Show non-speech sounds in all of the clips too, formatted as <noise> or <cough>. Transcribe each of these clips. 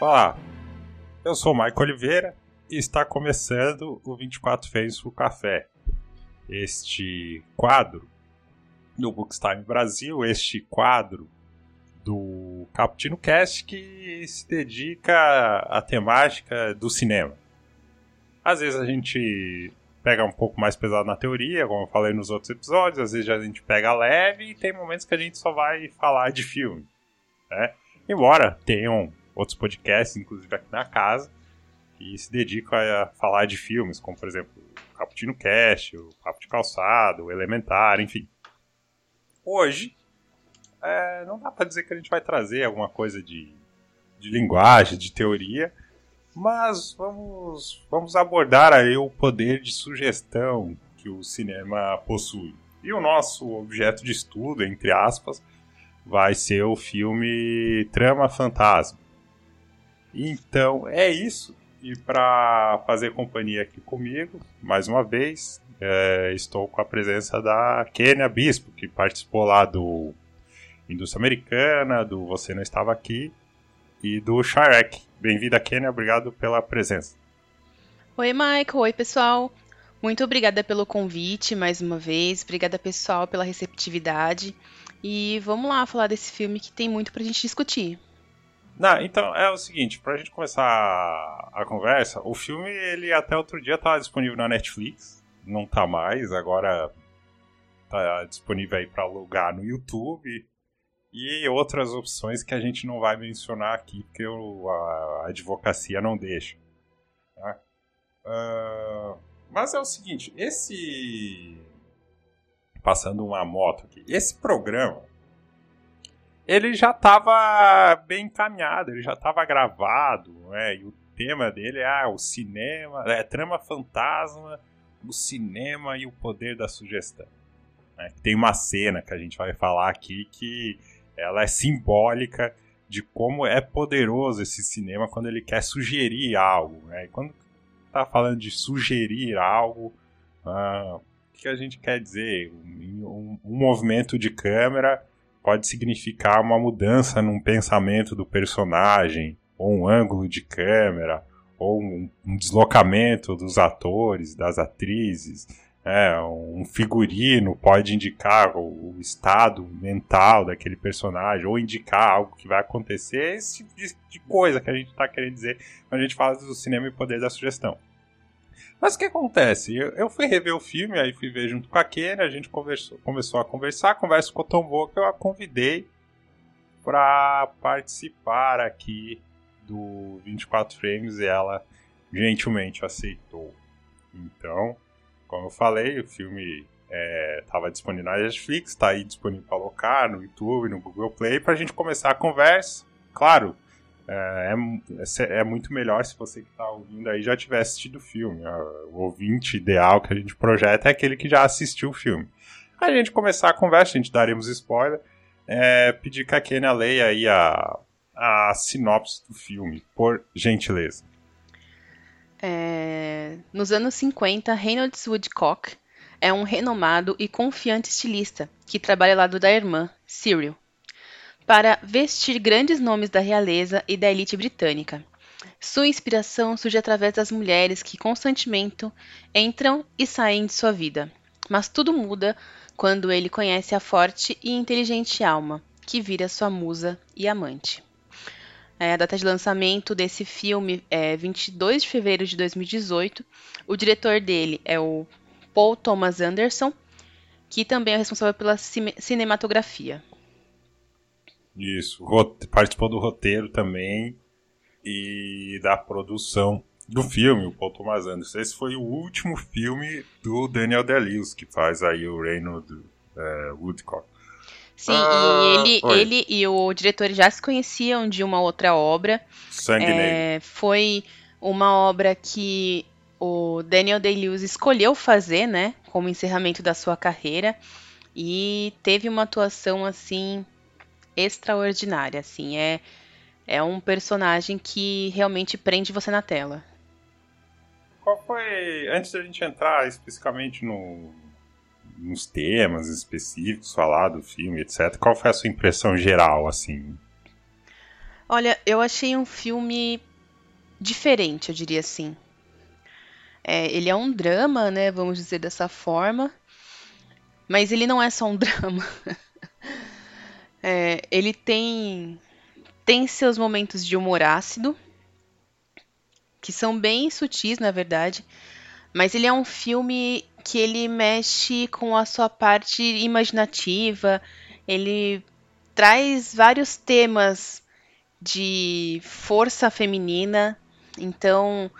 Olá, eu sou o Maico Oliveira e está começando o 24 Frames pro Café. Este quadro do Bookstime Brasil, este quadro do Caputino Cast que se dedica à temática do cinema. Às vezes a gente pega um pouco mais pesado na teoria, como eu falei nos outros episódios, às vezes a gente pega leve e tem momentos que a gente só vai falar de filme. Né? Embora tenham outros podcasts, inclusive aqui na casa, que se dedicam a falar de filmes, como por exemplo o Caputino Cast, o Papo de Calçado, o Elementar, enfim. Hoje, é, não dá para dizer que a gente vai trazer alguma coisa de, de linguagem, de teoria, mas vamos, vamos abordar aí o poder de sugestão que o cinema possui. E o nosso objeto de estudo, entre aspas, vai ser o filme Trama Fantasma. Então é isso. E para fazer companhia aqui comigo, mais uma vez, é, estou com a presença da Kênia Bispo, que participou lá do Indústria Americana, do Você Não Estava Aqui e do Sharek. Bem-vinda, Kênia, obrigado pela presença. Oi, Michael. Oi, pessoal. Muito obrigada pelo convite mais uma vez. Obrigada, pessoal, pela receptividade. E vamos lá falar desse filme que tem muito pra gente discutir. Não, então é o seguinte, pra gente começar a conversa, o filme ele até outro dia estava disponível na Netflix, não tá mais, agora tá disponível aí para alugar no YouTube e outras opções que a gente não vai mencionar aqui porque a, a advocacia não deixa. Tá? Uh, mas é o seguinte, esse passando uma moto aqui, esse programa ele já estava bem encaminhado, ele já estava gravado, né? E o tema dele é ah, o cinema, é trama fantasma, o cinema e o poder da sugestão. Né? Tem uma cena que a gente vai falar aqui que ela é simbólica de como é poderoso esse cinema quando ele quer sugerir algo. Né? E quando está falando de sugerir algo, ah, o que a gente quer dizer? Um, um, um movimento de câmera pode significar uma mudança num pensamento do personagem, ou um ângulo de câmera, ou um, um deslocamento dos atores, das atrizes. É, um figurino pode indicar o, o, estado mental daquele personagem, ou indicar algo que vai acontecer, esse tipo de, de coisa que a gente está querendo dizer quando a gente fala do cinema e poder da sugestão. Mas o que acontece? Eu, eu, fui rever o filme, aí fui ver junto com a Kenny, a gente conversou, começou a conversar, a conversa ficou tão boa que eu a convidei para participar aqui do 24 Frames e ela gentilmente aceitou. Então, como eu falei, o filme estava é, disponível na Netflix, está aí disponível para alocar no YouTube, no Google Play, para a gente começar a conversa. Claro, é, é, é, muito melhor se você que está ouvindo aí já tiver assistido o filme. O ouvinte ideal que a gente projeta é aquele que já assistiu o filme. A gente começar a conversa, a gente daremos spoiler. É, pedir que a Kenia leia aí a, a sinopse do filme, por gentileza. É, nos anos 50, Reynolds Woodcock é um renomado e confiante estilista que trabalha ao lado da irmã, Cyril, para vestir grandes nomes da realeza e da elite britânica. Sua inspiração surge através das mulheres que constantemente entram e saem de sua vida. Mas tudo muda quando ele conhece a forte e inteligente alma, que vira sua musa e amante. É, a data de lançamento desse filme é 22 de fevereiro de 2018. O diretor dele é o Paul Thomas Anderson, que também é responsável pela cinematografia. Isso, participou do roteiro também e da produção do filme, o Paul Thomas Anderson. Esse foi o último filme do Daniel Day-Lewis, que faz aí o Reino do é, Woodcock. Sim, ah, e ele, ele e o diretor já se conheciam de uma outra obra. Sangue é, Foi uma obra que o Daniel Day-Lewis escolheu fazer, né, como encerramento da sua carreira, e teve uma atuação assim extraordinária, assim, é é um personagem que realmente prende você na tela. Qual foi, antes da gente entrar especificamente no, nos temas específicos, falar do filme, etc, qual foi a sua impressão geral, assim? Olha, eu achei um filme diferente, eu diria assim. É, ele é um drama, né? Vamos dizer dessa forma. Mas ele não é só um <laughs> drama. É, ele tem tem seus momentos de humor ácido, que são bem sutis, na verdade. Mas ele é um filme que ele mexe com a sua parte imaginativa. Ele traz vários temas de força feminina. Então,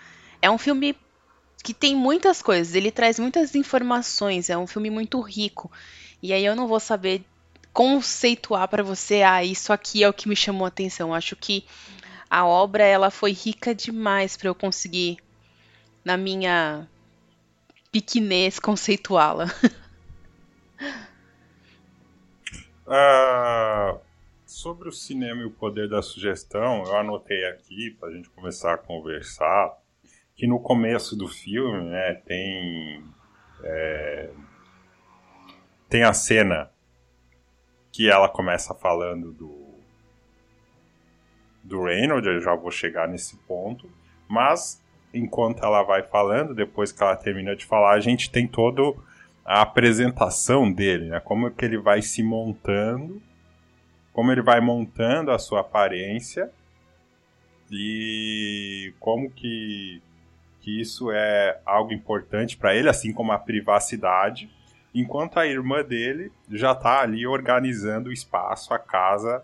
é um filme que tem muitas coisas, ele traz muitas informações, é um filme muito rico. E aí eu não vou saber conceituar para você, ah, isso aqui é o que me chamou a atenção. Acho que a obra ela foi rica demais para eu conseguir na minha pequenez conceituá-la. uh, <laughs> sobre o cinema e o poder da sugestão, eu anotei aqui para a gente começar a conversar que no começo do filme né, tem é, tem a cena que ela começa falando do do Reynolds, eu já vou chegar nesse ponto, mas enquanto ela vai falando, depois que ela termina de falar, a gente tem toda a apresentação dele, né? Como que ele vai se montando, como ele vai montando a sua aparência e como que, que isso é algo importante para ele, assim como a privacidade, enquanto a irmã dele já está ali organizando o espaço, a casa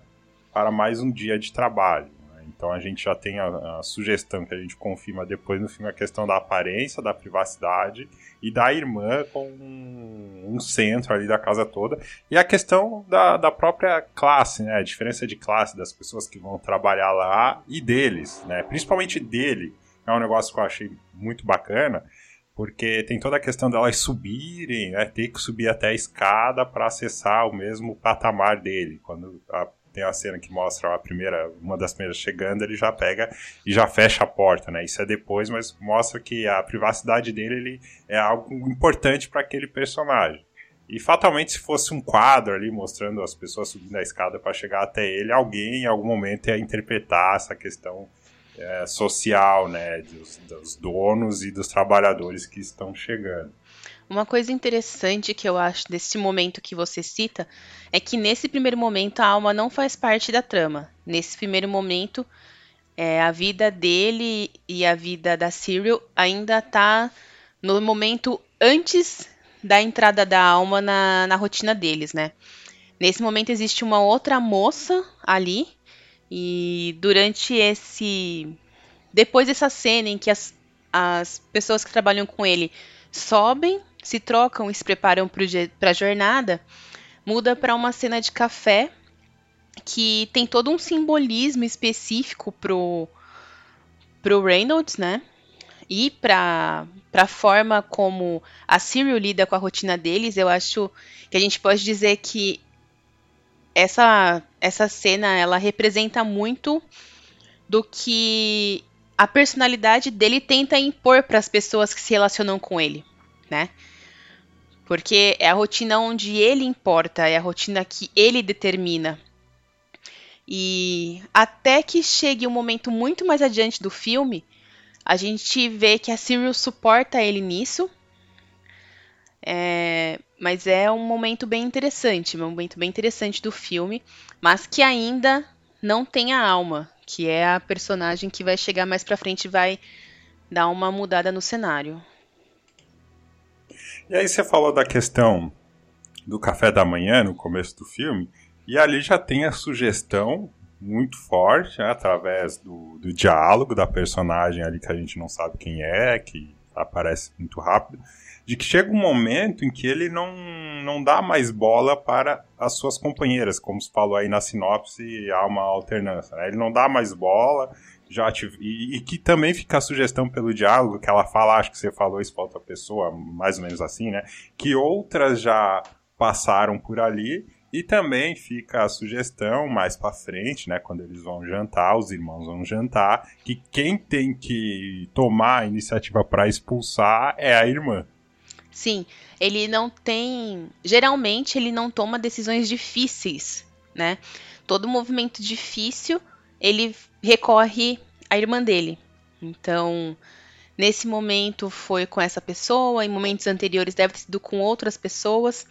para mais um dia de trabalho. Então a gente já tem a, a, sugestão que a gente confirma depois no filme a questão da aparência, da privacidade e da irmã com um, um centro ali da casa toda. E a questão da, da própria classe, né? A diferença de classe das pessoas que vão trabalhar lá e deles, né? Principalmente dele. É um negócio que eu achei muito bacana porque tem toda a questão delas subirem, né, ter que subir até a escada para acessar o mesmo patamar dele. Quando a tem a cena que mostra a primeira, uma das primeiras chegando, ele já pega e já fecha a porta, né? Isso é depois, mas mostra que a privacidade dele ele é algo importante para aquele personagem. E fatalmente, se fosse um quadro ali mostrando as pessoas subindo a escada para chegar até ele, alguém em algum momento ia interpretar essa questão é, social, né, dos, dos donos e dos trabalhadores que estão chegando. Uma coisa interessante que eu acho desse momento que você cita é que nesse primeiro momento a alma não faz parte da trama. Nesse primeiro momento, é, a vida dele e a vida da Cyril ainda tá no momento antes da entrada da alma na, na rotina deles, né? Nesse momento existe uma outra moça ali e durante esse depois dessa cena em que as, as pessoas que trabalham com ele sobem se trocam e se preparam para a jornada, muda para uma cena de café que tem todo um simbolismo específico pro pro Reynolds, né? E para a forma como a Cyril lida com a rotina deles, eu acho que a gente pode dizer que essa essa cena ela representa muito do que a personalidade dele tenta impor para as pessoas que se relacionam com ele, né? Porque é a rotina onde ele importa, é a rotina que ele determina. E até que chegue um momento muito mais adiante do filme, a gente vê que a Cyril suporta ele nisso. É, mas é um momento bem interessante, um momento bem interessante do filme, mas que ainda não tem a alma, que é a personagem que vai chegar mais pra frente e vai dar uma mudada no cenário. E aí você falou da questão do café da manhã no começo do filme, e ali já tem a sugestão muito forte, né, através do, do diálogo da personagem ali que a gente não sabe quem é, que aparece muito rápido, de que chega um momento em que ele não, não dá mais bola para as suas companheiras, como se falou aí na sinopse, há uma alternância. Né? Ele não dá mais bola, já tive, e, e, que também fica a sugestão pelo diálogo, que ela fala, acho que você falou isso para outra pessoa, mais ou menos assim, né? Que outras já passaram por ali, e também fica a sugestão mais para frente, né? Quando eles vão jantar, os irmãos vão jantar, que quem tem que tomar a iniciativa para expulsar é a irmã. Sim, ele não tem. Geralmente ele não toma decisões difíceis, né? Todo movimento difícil ele recorre à irmã dele. Então, nesse momento foi com essa pessoa, em momentos anteriores deve ter sido com outras pessoas.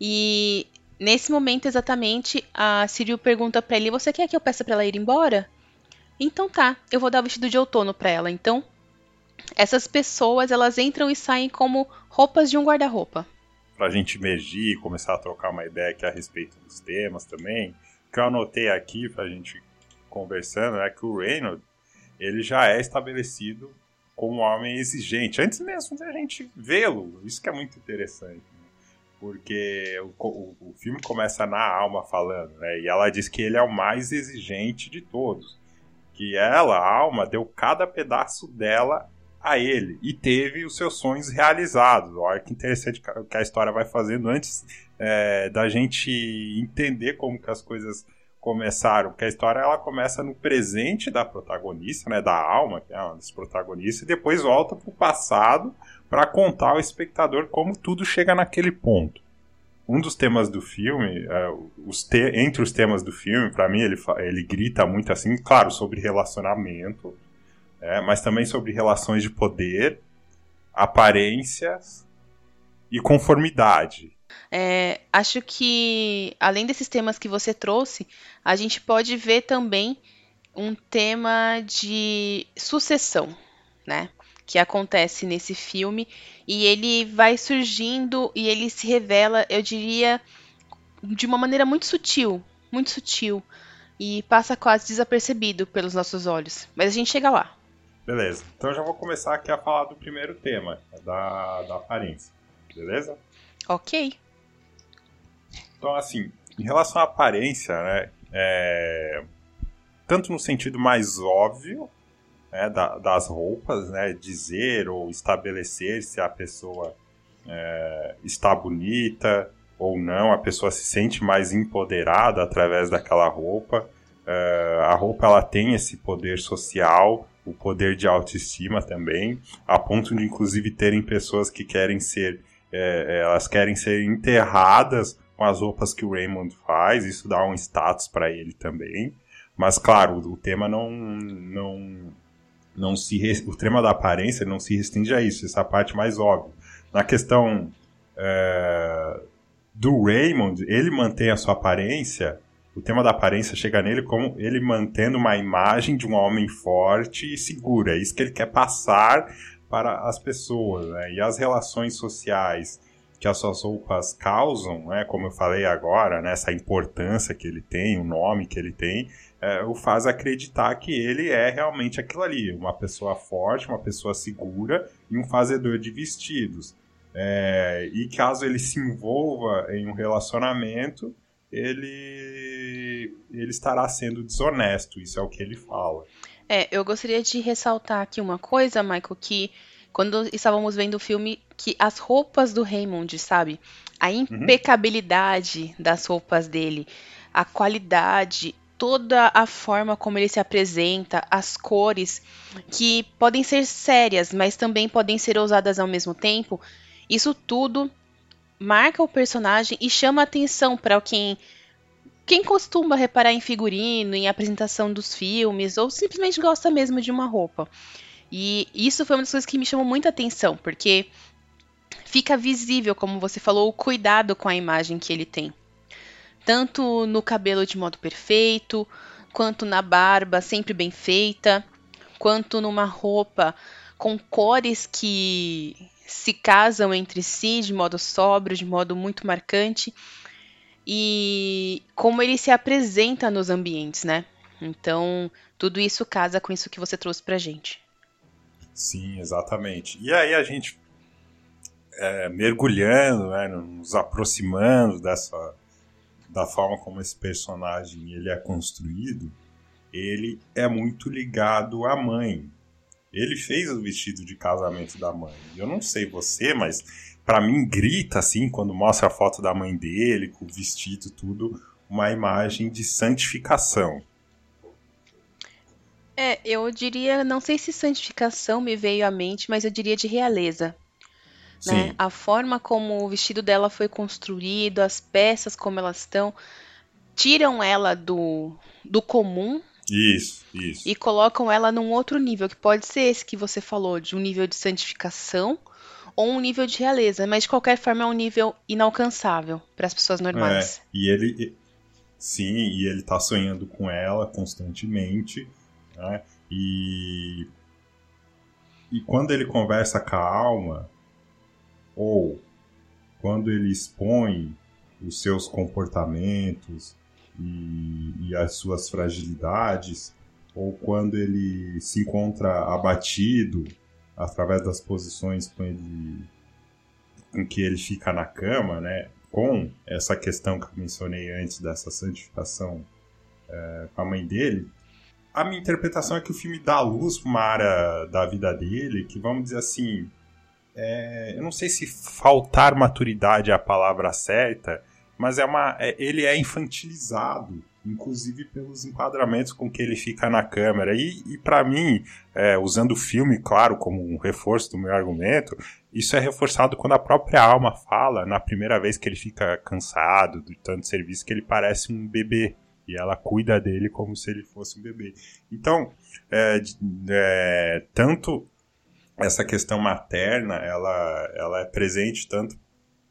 E nesse momento exatamente, a Cyril pergunta para ele: "Você quer que eu peça para ela ir embora?" Então tá, eu vou dar o vestido de outono para ela. Então, essas pessoas, elas entram e saem como roupas de um guarda-roupa. Pra gente emergir e começar a trocar uma ideia aqui a respeito dos temas também, o que eu anotei aqui pra gente conversando é que o Reynolds, ele já é estabelecido como um homem exigente, antes mesmo da gente vê-lo. Isso que é muito interessante. Né? Porque o, o, o, filme começa na alma falando, né? E ela diz que ele é o mais exigente de todos. Que ela, a alma, deu cada pedaço dela a ele e teve os seus sonhos realizados. Olha que interessante que a história vai fazendo antes é, da gente entender como que as coisas começaram, porque a história ela começa no presente da protagonista, né, da alma, que é uma das protagonistas, e depois volta para o passado para contar ao espectador como tudo chega naquele ponto. Um dos temas do filme, é, os te entre os temas do filme, para mim ele, ele grita muito assim, claro, sobre relacionamento, é, mas também sobre relações de poder, aparências e conformidade. É, acho que, além desses temas que você trouxe, a gente pode ver também um tema de sucessão, né? Que acontece nesse filme e ele vai surgindo e ele se revela, eu diria, de uma maneira muito sutil, muito sutil e passa quase desapercebido pelos nossos olhos. Mas a gente chega lá. Beleza. Então eu já vou começar aqui a falar do primeiro tema, da, da aparência. Beleza? Ok. Então, assim, em relação à aparência, né? É, tanto no sentido mais óbvio né, da, das roupas, né? Dizer ou estabelecer se a pessoa é, está bonita ou não, a pessoa se sente mais empoderada através daquela roupa. É, a roupa ela tem esse poder social o poder de autoestima também, a ponto de inclusive terem pessoas que querem ser, é, é, elas querem ser enterradas com as roupas que o Raymond faz, isso dá um status para ele também. Mas claro, o tema não não não se o tema da aparência não se restringe a isso, essa parte mais óbvia. Na questão é, do Raymond, ele mantém a sua aparência o tema da aparência chega nele como ele mantendo uma imagem de um homem forte e seguro. É isso que ele quer passar para as pessoas. Né? E as relações sociais que as suas roupas causam, né, como eu falei agora, né, essa importância que ele tem, o nome que ele tem, é, o faz acreditar que ele é realmente aquilo ali, uma pessoa forte, uma pessoa segura e um fazedor de vestidos. É, e caso ele se envolva em um relacionamento, ele, ele estará sendo desonesto, isso é o que ele fala. É, eu gostaria de ressaltar aqui uma coisa, Michael, que quando estávamos vendo o filme, que as roupas do Raymond, sabe? A uhum. impecabilidade uhum. das roupas dele, a qualidade, toda a forma como ele se apresenta, as cores, que podem ser sérias, mas também podem ser ousadas ao mesmo tempo. Isso tudo marca o personagem e chama atenção para quem quem costuma reparar em figurino, em apresentação dos filmes, ou simplesmente gosta mesmo de uma roupa. E isso foi uma das coisas que me chamou muita atenção, porque fica visível, como você falou, o cuidado com a imagem que ele tem. Tanto no cabelo de modo perfeito, quanto na barba sempre bem feita, quanto numa roupa com cores que se casam entre si de modo sóbrio, de modo muito marcante, e como ele se apresenta nos ambientes, né? Então, tudo isso casa com isso que você trouxe pra gente. Sim, exatamente. E aí a gente é, mergulhando, né, nos aproximando dessa da forma como esse personagem ele é construído, ele é muito ligado à mãe, ele fez o vestido de casamento da mãe. Eu não sei você, mas para mim grita assim quando mostra a foto da mãe dele com o vestido tudo, uma imagem de santificação. É, eu diria, não sei se santificação me veio à mente, mas eu diria de realeza. Né? A forma como o vestido dela foi construído, as peças como elas estão, tiram ela do, do comum Isso, isso. E colocam ela num outro nível, que pode ser esse que você falou, de um nível de santificação ou um nível de realeza, mas de qualquer forma é um nível inalcançável para as pessoas normais. É, e ele, sim, e ele tá sonhando com ela constantemente, né? E e quando ele conversa com a alma ou quando ele expõe os seus comportamentos e, e as suas fragilidades, ou quando ele se encontra abatido através das posições com, ele, que ele fica na cama, né? Com essa questão que eu mencionei antes dessa santificação é, com a mãe dele, a minha interpretação é que o filme dá luz para uma área da vida dele que, vamos dizer assim, é, eu não sei se faltar maturidade é a palavra certa, mas é uma, é, ele é infantilizado, inclusive pelos enquadramentos com que ele fica na câmera. E, e para mim, é, usando o filme, claro, como um reforço do meu argumento, isso é reforçado quando a própria alma fala, na primeira vez que ele fica cansado de tanto serviço, que ele parece um bebê. E ela cuida dele como se ele fosse um bebê. Então, é, é, tanto essa questão materna, ela, ela é presente tanto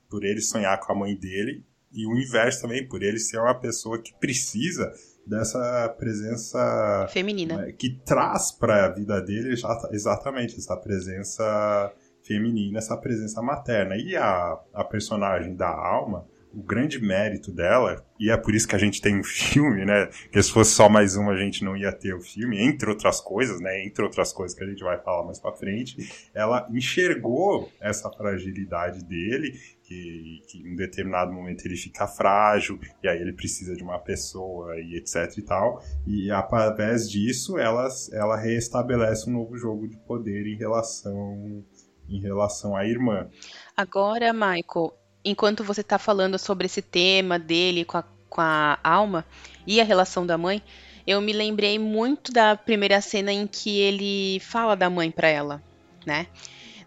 por ele sonhar com a mãe dele e o inverso também, por ele ser uma pessoa que precisa dessa presença feminina né, que traz para a vida dele exatamente essa presença feminina, essa presença materna. E a, a personagem da alma, o grande mérito dela, e é por isso que a gente tem um filme, né? Que se fosse só mais um, a gente não ia ter o filme, entre outras coisas, né? Entre outras coisas que a gente vai falar mais pra frente, ela enxergou essa fragilidade dele, que, que em determinado momento ele fica frágil, e aí ele precisa de uma pessoa, e etc e tal, e através disso ela, ela reestabelece um novo jogo de poder em relação em relação à irmã. Agora, Michael, enquanto você está falando sobre esse tema dele com a, com a alma e a relação da mãe, eu me lembrei muito da primeira cena em que ele fala da mãe para ela, né?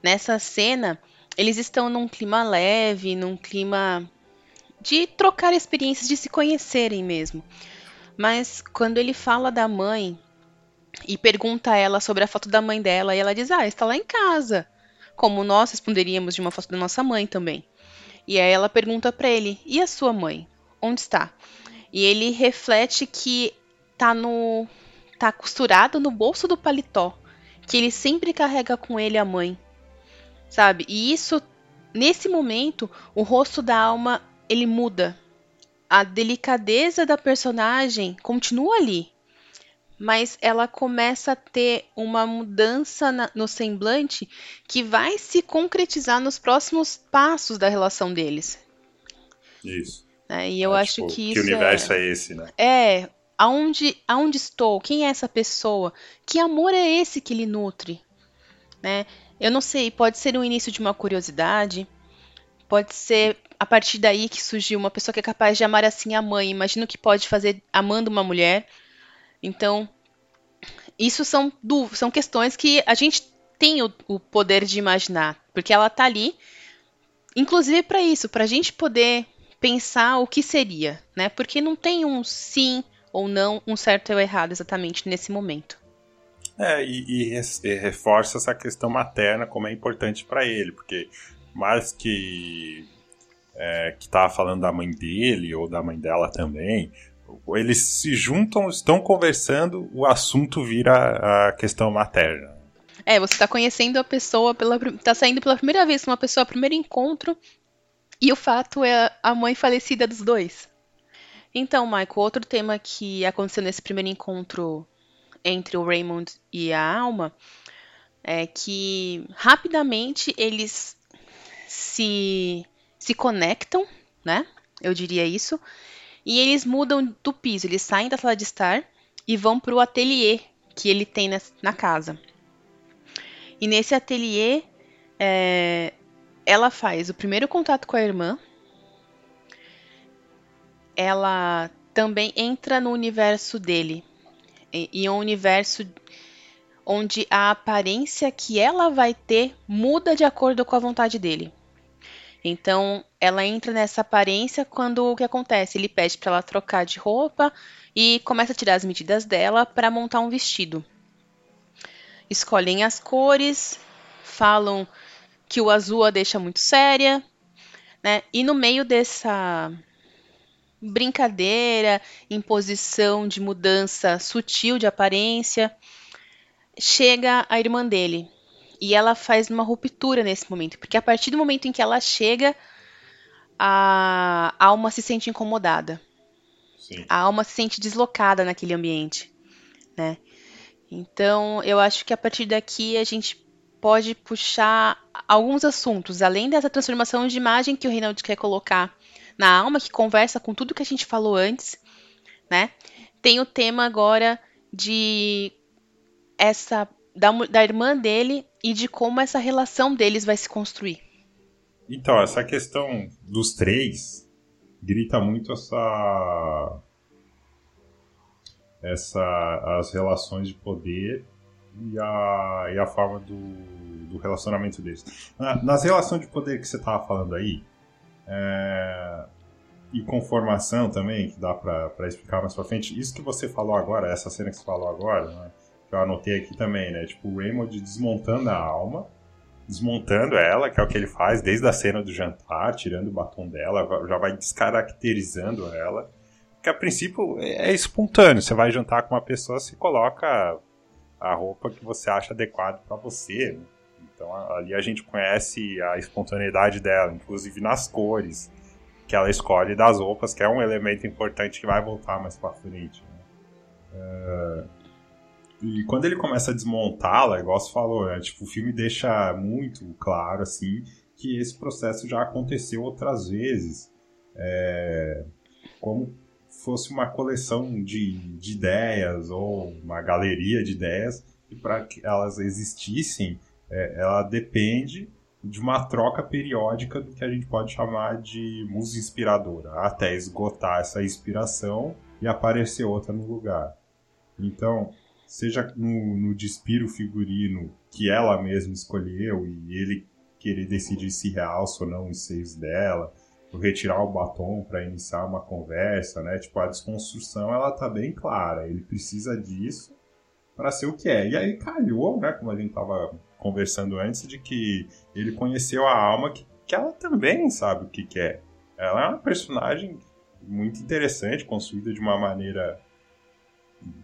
Nessa cena, eles estão num clima leve, num clima de trocar experiências, de se conhecerem mesmo. Mas quando ele fala da mãe e pergunta a ela sobre a foto da mãe dela, e ela diz: Ah, está lá em casa. Como nós responderíamos de uma foto da nossa mãe também. E aí ela pergunta para ele: "E a sua mãe? Onde está?" E ele reflete que tá no tá costurado no bolso do paletó, que ele sempre carrega com ele a mãe. Sabe? E isso nesse momento, o rosto da alma ele muda. A delicadeza da personagem continua ali, mas ela começa a ter uma mudança na, no semblante que vai se concretizar nos próximos passos da relação deles. Isso. É, e eu é, acho tipo, que isso. Que universo é, é esse, né? É. Aonde, aonde estou? Quem é essa pessoa? Que amor é esse que ele nutre? Né? Eu não sei, pode ser o início de uma curiosidade, pode ser a partir daí que surgiu uma pessoa que é capaz de amar assim a mãe. Imagina o que pode fazer amando uma mulher. Então, isso são, são questões que a gente tem o, o poder de imaginar, porque ela está ali, inclusive para isso, para a gente poder pensar o que seria, né? Porque não tem um sim ou não, um certo ou errado exatamente nesse momento. É, e, e, e reforça essa questão materna como é importante para ele, porque mais que é, que tava falando da mãe dele ou da mãe dela também, eles se juntam, estão conversando, o assunto vira a questão materna. É, você está conhecendo a pessoa, pela, tá saindo pela primeira vez uma pessoa, primeiro encontro, e o fato é a mãe falecida dos dois. Então, Michael, outro tema que aconteceu nesse primeiro encontro entre o Raymond e a Alma é que rapidamente eles se, se conectam, né? Eu diria isso. E eles mudam do piso, eles saem da sala de estar e vão para o ateliê que ele tem na, na casa. E nesse ateliê, é, ela faz o primeiro contato com a irmã. Ela também entra no universo dele. E, é um universo onde a aparência que ela vai ter muda de acordo com a vontade dele. Então, ela entra nessa aparência quando o que acontece? Ele pede para ela trocar de roupa e começa a tirar as medidas dela para montar um vestido. Escolhem as cores, falam que o azul a deixa muito séria, né? E no meio dessa brincadeira, imposição de mudança sutil de aparência, chega a irmã dele. E ela faz uma ruptura nesse momento, porque a partir do momento em que ela chega, a alma se sente incomodada. Sim. A alma se sente deslocada naquele ambiente, né? Então, eu acho que a partir daqui a gente pode puxar alguns assuntos, além dessa transformação de imagem que o Reinaldo quer colocar na alma, que conversa com tudo que a gente falou antes, né? Tem o tema agora de essa da, da irmã dele e de como essa relação deles vai se construir. Então, essa questão dos três grita muito essa essa as relações de poder e a, e a forma do, do relacionamento deles. nas relações de poder que você estava falando aí, é, e conformação também, que dá para explicar mais pra frente, isso que você falou agora, essa cena que você falou agora, né, que eu anotei aqui também, né? Tipo, o Raymond desmontando a alma, desmontando ela, que é o que ele faz desde a cena do jantar, tirando o batom dela, já vai descaracterizando ela. Que a princípio é espontâneo, você vai jantar com uma pessoa, se coloca a roupa que você acha adequada para você. Né? Então ali a gente conhece a espontaneidade dela, inclusive nas cores que ela escolhe das roupas, que é um elemento importante que vai voltar mais para frente. Né? É... E quando ele começa a desmontá-la, igual você falou, né? tipo, o filme deixa muito claro assim que esse processo já aconteceu outras vezes. É... Como fosse uma coleção de, de ideias ou uma galeria de ideias e para que elas existissem, é, ela depende de uma troca periódica do que a gente pode chamar de musa inspiradora, até esgotar essa inspiração e aparecer outra no lugar. Então, seja no, no despiro figurino que ela mesma escolheu e ele querer decidir se realça ou não os seios dela, retirar o batom para iniciar uma conversa, né? Tipo, a desconstrução ela tá bem clara. Ele precisa disso para ser o que é. E aí calhou, né? Como a gente tava conversando antes, de que ele conheceu a alma que, que ela também sabe o que, que é. Ela é uma personagem muito interessante, construída de uma maneira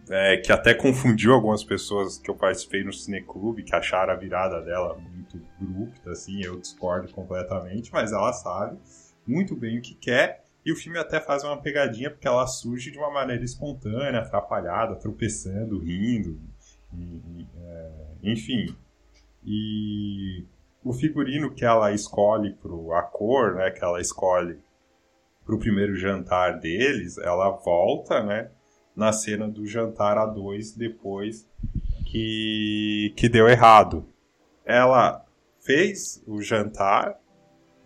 é, que até confundiu algumas pessoas que eu participei no cineclube, que acharam a virada dela muito abrupta, assim, eu discordo completamente, mas ela sabe muito bem o que quer, e o filme até faz uma pegadinha porque ela surge de uma maneira espontânea, atrapalhada, tropeçando, rindo, e, e, é, enfim. E o figurino que ela escolhe pro a cor, né, que ela escolhe pro primeiro jantar deles, ela volta, né, na cena do jantar a dois depois que que deu errado. Ela fez o jantar,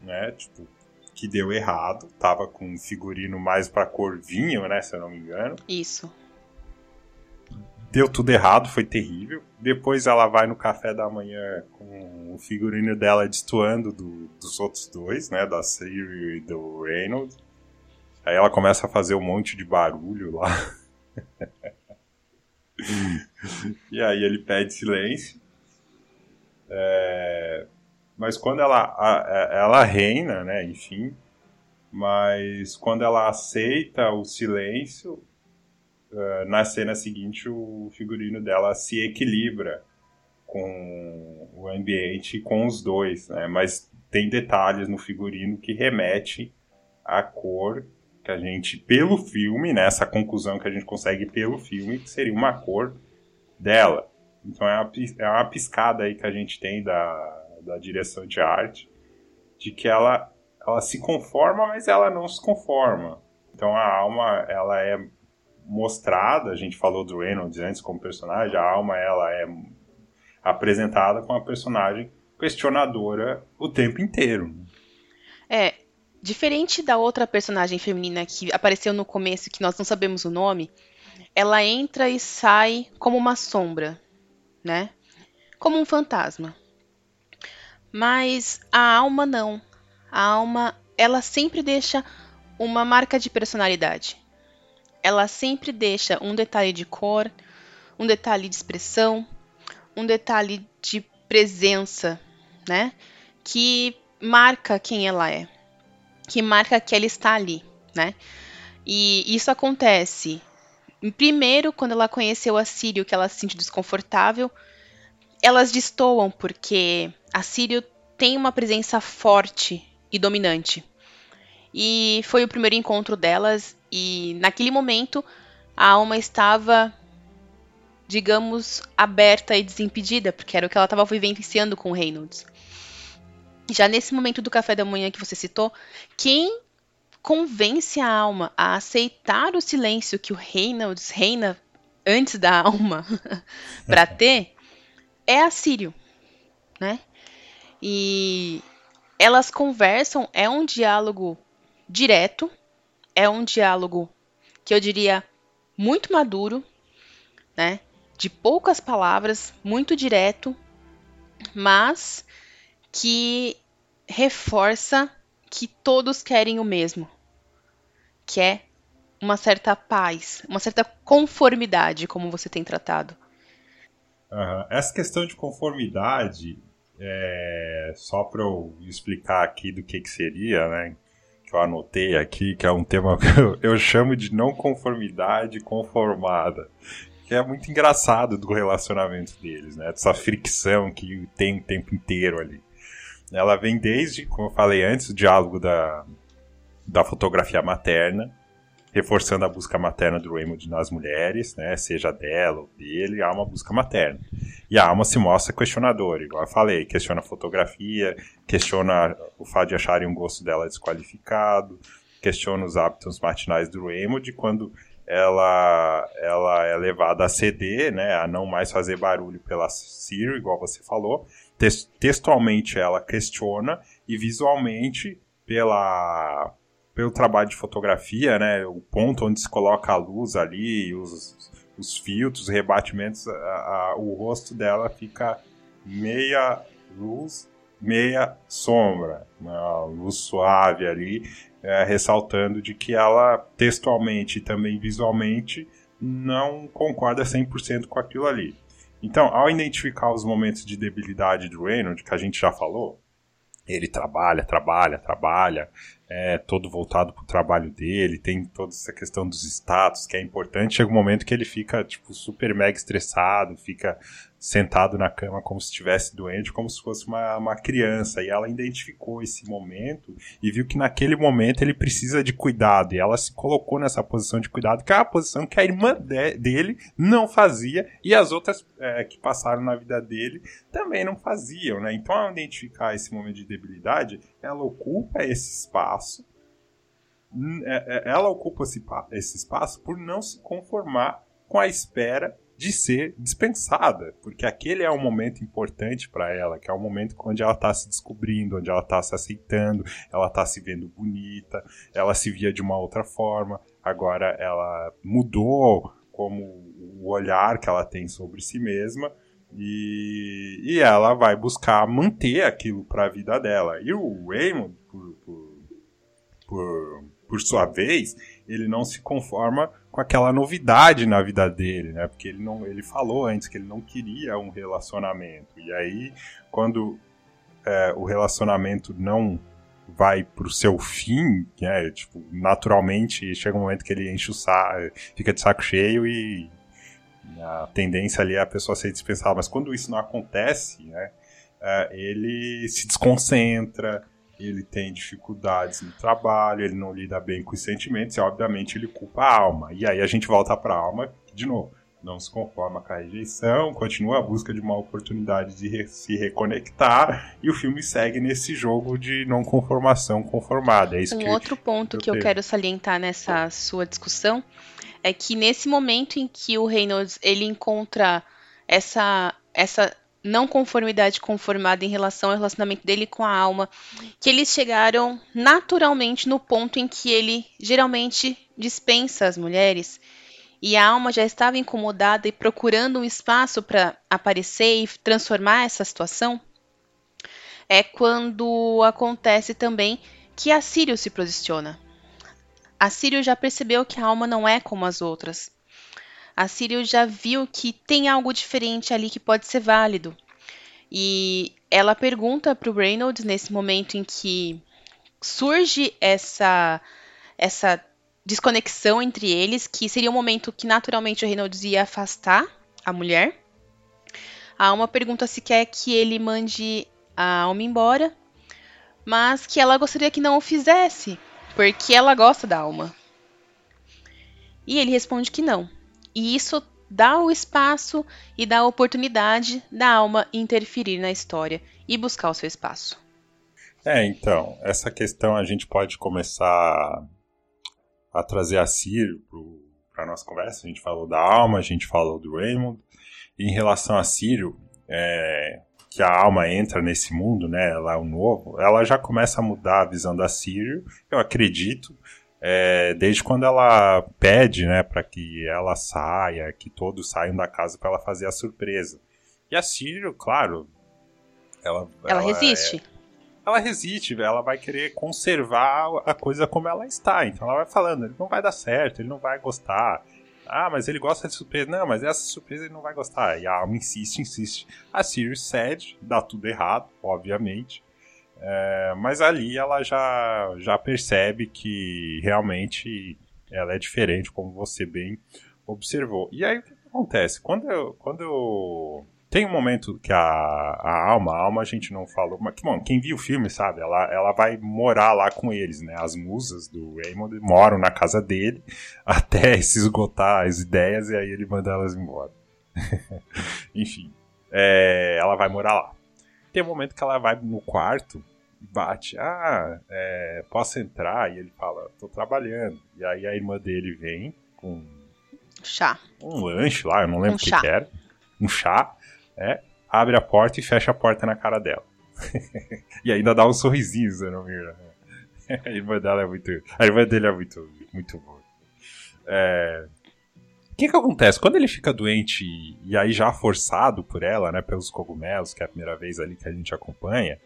né, tipo que deu errado. Tava com um figurino mais pra cor vinho, né? Se eu não me engano. Isso. Deu tudo errado, foi terrível. Depois ela vai no café da manhã com o figurino dela destoando do, dos outros dois, né? Da Siri e do Reynolds. Aí ela começa a fazer um monte de barulho lá. <laughs> e aí ele pede silêncio. É... Mas quando ela, a, ela reina, né, enfim, mas quando ela aceita o silêncio, na cena seguinte o figurino dela se equilibra com o ambiente com os dois, né? Mas tem detalhes no figurino que remete à cor que a gente, pelo filme, né, essa conclusão que a gente consegue pelo filme, que seria uma cor dela. Então é uma, é uma piscada aí que a gente tem da, da direção de arte, de que ela, ela se conforma, mas ela não se conforma. Então a alma ela é mostrada, a gente falou do Reynolds antes como personagem, a alma ela é apresentada como uma personagem questionadora o tempo inteiro. É, diferente da outra personagem feminina que apareceu no começo, que nós não sabemos o nome, ela entra e sai como uma sombra, né? Como um fantasma. Mas a alma não. a alma, ela sempre deixa uma marca de personalidade. Ela sempre deixa um detalhe de cor, um detalhe de expressão, um detalhe de presença, né? Que marca quem ela é, que marca que ela está ali, né? E isso acontece primeiro quando ela conheceu a Sírio, que ela se sente desconfortável. Elas destoam porque a Sírio tem uma presença forte e dominante. E foi o primeiro encontro delas e naquele momento a alma estava digamos, aberta e desimpedida, porque era o que ela estava vivenciando com o Reynolds. Já nesse momento do café da manhã que você citou, quem convence a alma a aceitar o silêncio que o Reynolds reina antes da alma <laughs> para ter é a Sírio, né? E elas conversam, é um diálogo direto, é um diálogo que eu diria muito maduro, né? de poucas palavras, muito direto, mas que reforça que todos querem o mesmo, que é uma certa paz, uma certa conformidade, como você tem tratado. Uhum. Essa questão de conformidade, é, só para eu explicar aqui do que, que seria, né? Que eu anotei aqui, que é um tema <laughs> que eu, eu chamo de não conformidade conformada que é muito engraçado do relacionamento deles, né? Essa fricção que tem o tempo inteiro ali. Ela vem desde, como eu falei antes, o diálogo da, da fotografia materna, reforçando a busca materna do Raymond nas mulheres, né? Seja dela ou dele, há uma busca materna. E a alma se mostra questionadora, igual eu falei, questiona a fotografia, questiona o fato de acharem um gosto dela desqualificado, questiona os hábitos matinais do Raymond, quando ela, ela é levada a ceder, né, a não mais fazer barulho pela Siri, igual você falou. Textualmente ela questiona e visualmente pela pelo trabalho de fotografia, né, o ponto onde se coloca a luz ali, os, os filtros, rebatimentos, a, a, o rosto dela fica meia luz, meia sombra, uma luz suave ali, é, ressaltando de que ela textualmente e também visualmente não concorda 100% com aquilo ali. Então, ao identificar os momentos de debilidade do Reynolds, que a gente já falou, ele trabalha, trabalha, trabalha, é todo voltado para o trabalho dele, tem toda essa questão dos status, que é importante. Chega um momento que ele fica, tipo, super mega estressado, fica sentado na cama como se estivesse doente, como se fosse uma, uma criança. E ela identificou esse momento e viu que naquele momento ele precisa de cuidado. E ela se colocou nessa posição de cuidado, que é a posição que a irmã de, dele não fazia e as outras é, que passaram na vida dele também não faziam, né? Então, ao identificar esse momento de debilidade, ela ocupa esse espaço. É, é, ela ocupa esse espaço por não se conformar com a espera de ser dispensada, porque aquele é um momento importante para ela, que é o um momento onde ela está se descobrindo, onde ela está se aceitando, ela está se vendo bonita, ela se via de uma outra forma, agora ela mudou como o olhar que ela tem sobre si mesma e, e ela vai buscar manter aquilo para a vida dela. E o Raymond, por, por, por, por sua vez, ele não se conforma com aquela novidade na vida dele, né? Porque ele não, ele falou antes que ele não queria um relacionamento. E aí, quando é, o relacionamento não vai pro seu fim, né? Tipo, naturalmente chega um momento que ele enche o saco, fica de saco cheio e a tendência ali é a pessoa ser dispensada. Mas quando isso não acontece, né? É, ele se desconcentra, ele tem dificuldades no trabalho, ele não lida bem com os sentimentos e, obviamente, ele culpa a alma. E aí a gente volta para a alma, de novo, não se conforma com a rejeição, continua a busca de uma oportunidade de se reconectar e o filme segue nesse jogo de não conformação conformada. É um que outro ponto que eu quero salientar nessa sua discussão é que nesse momento em que o Reynolds ele encontra essa essa não conformidade conformada em relação ao relacionamento dele com a alma, que eles chegaram naturalmente no ponto em que ele geralmente dispensa as mulheres e a alma já estava incomodada e procurando um espaço para aparecer e transformar essa situação. é quando acontece também que a Sirius se posiciona. A Sirius já percebeu que a alma não é como as outras. A Sirius já viu que tem algo diferente ali que pode ser válido. E ela pergunta para o Reynolds nesse momento em que surge essa essa desconexão entre eles, que seria um momento que naturalmente o Reynolds ia afastar a mulher. A Alma pergunta se quer que ele mande a Alma embora, mas que ela gostaria que não o fizesse, porque ela gosta da Alma. E ele responde que não. E isso dá o espaço e dá a oportunidade da Alma interferir na história e buscar o seu espaço. É, então, essa questão a gente pode começar a trazer a Ciro para a nossa conversa. A gente falou da Alma, a gente falou do Raymond. Em relação a Ciro, é, que a alma entra nesse mundo, né? Ela é o novo. Ela já começa a mudar a visão da Ciro, eu acredito. É, desde quando ela pede, né, para que ela saia, que todos saiam da casa para ela fazer a surpresa. E a Ciro, claro, ela, ela, ela resiste. É, ela resiste, ela vai querer conservar a coisa como ela está. Então ela vai falando, ele não vai dar certo, ele não vai gostar. Ah, mas ele gosta de surpresa. Não, mas essa surpresa ele não vai gostar. E a alma insiste, insiste. A Sirius cede, dá tudo errado, obviamente. É, mas ali ela já, já percebe que realmente ela é diferente, como você bem observou. E aí o que acontece? Quando eu, quando eu tem um momento que a, a alma, a alma a gente não falou, mas bom, quem viu o filme sabe, ela, ela vai morar lá com eles, né? As musas do Raymond moram na casa dele <laughs> até se esgotar as ideias e aí ele manda elas embora. <laughs> Enfim, é, ela vai morar lá. Tem um momento que ela vai no quarto bate, ah, é, posso entrar? E ele fala, tô trabalhando. E aí a irmã dele vem com chá, um lanche lá, eu não lembro o um que, que era, um chá é, abre a porta e fecha a porta na cara dela. <laughs> e ainda dá um sorrisinho, você não mira. <laughs> A irmã dela é muito. A irmã dele é muito, muito boa. É... O que que acontece? Quando ele fica doente e aí já forçado por ela, né, pelos cogumelos, que é a primeira vez ali que a gente acompanha,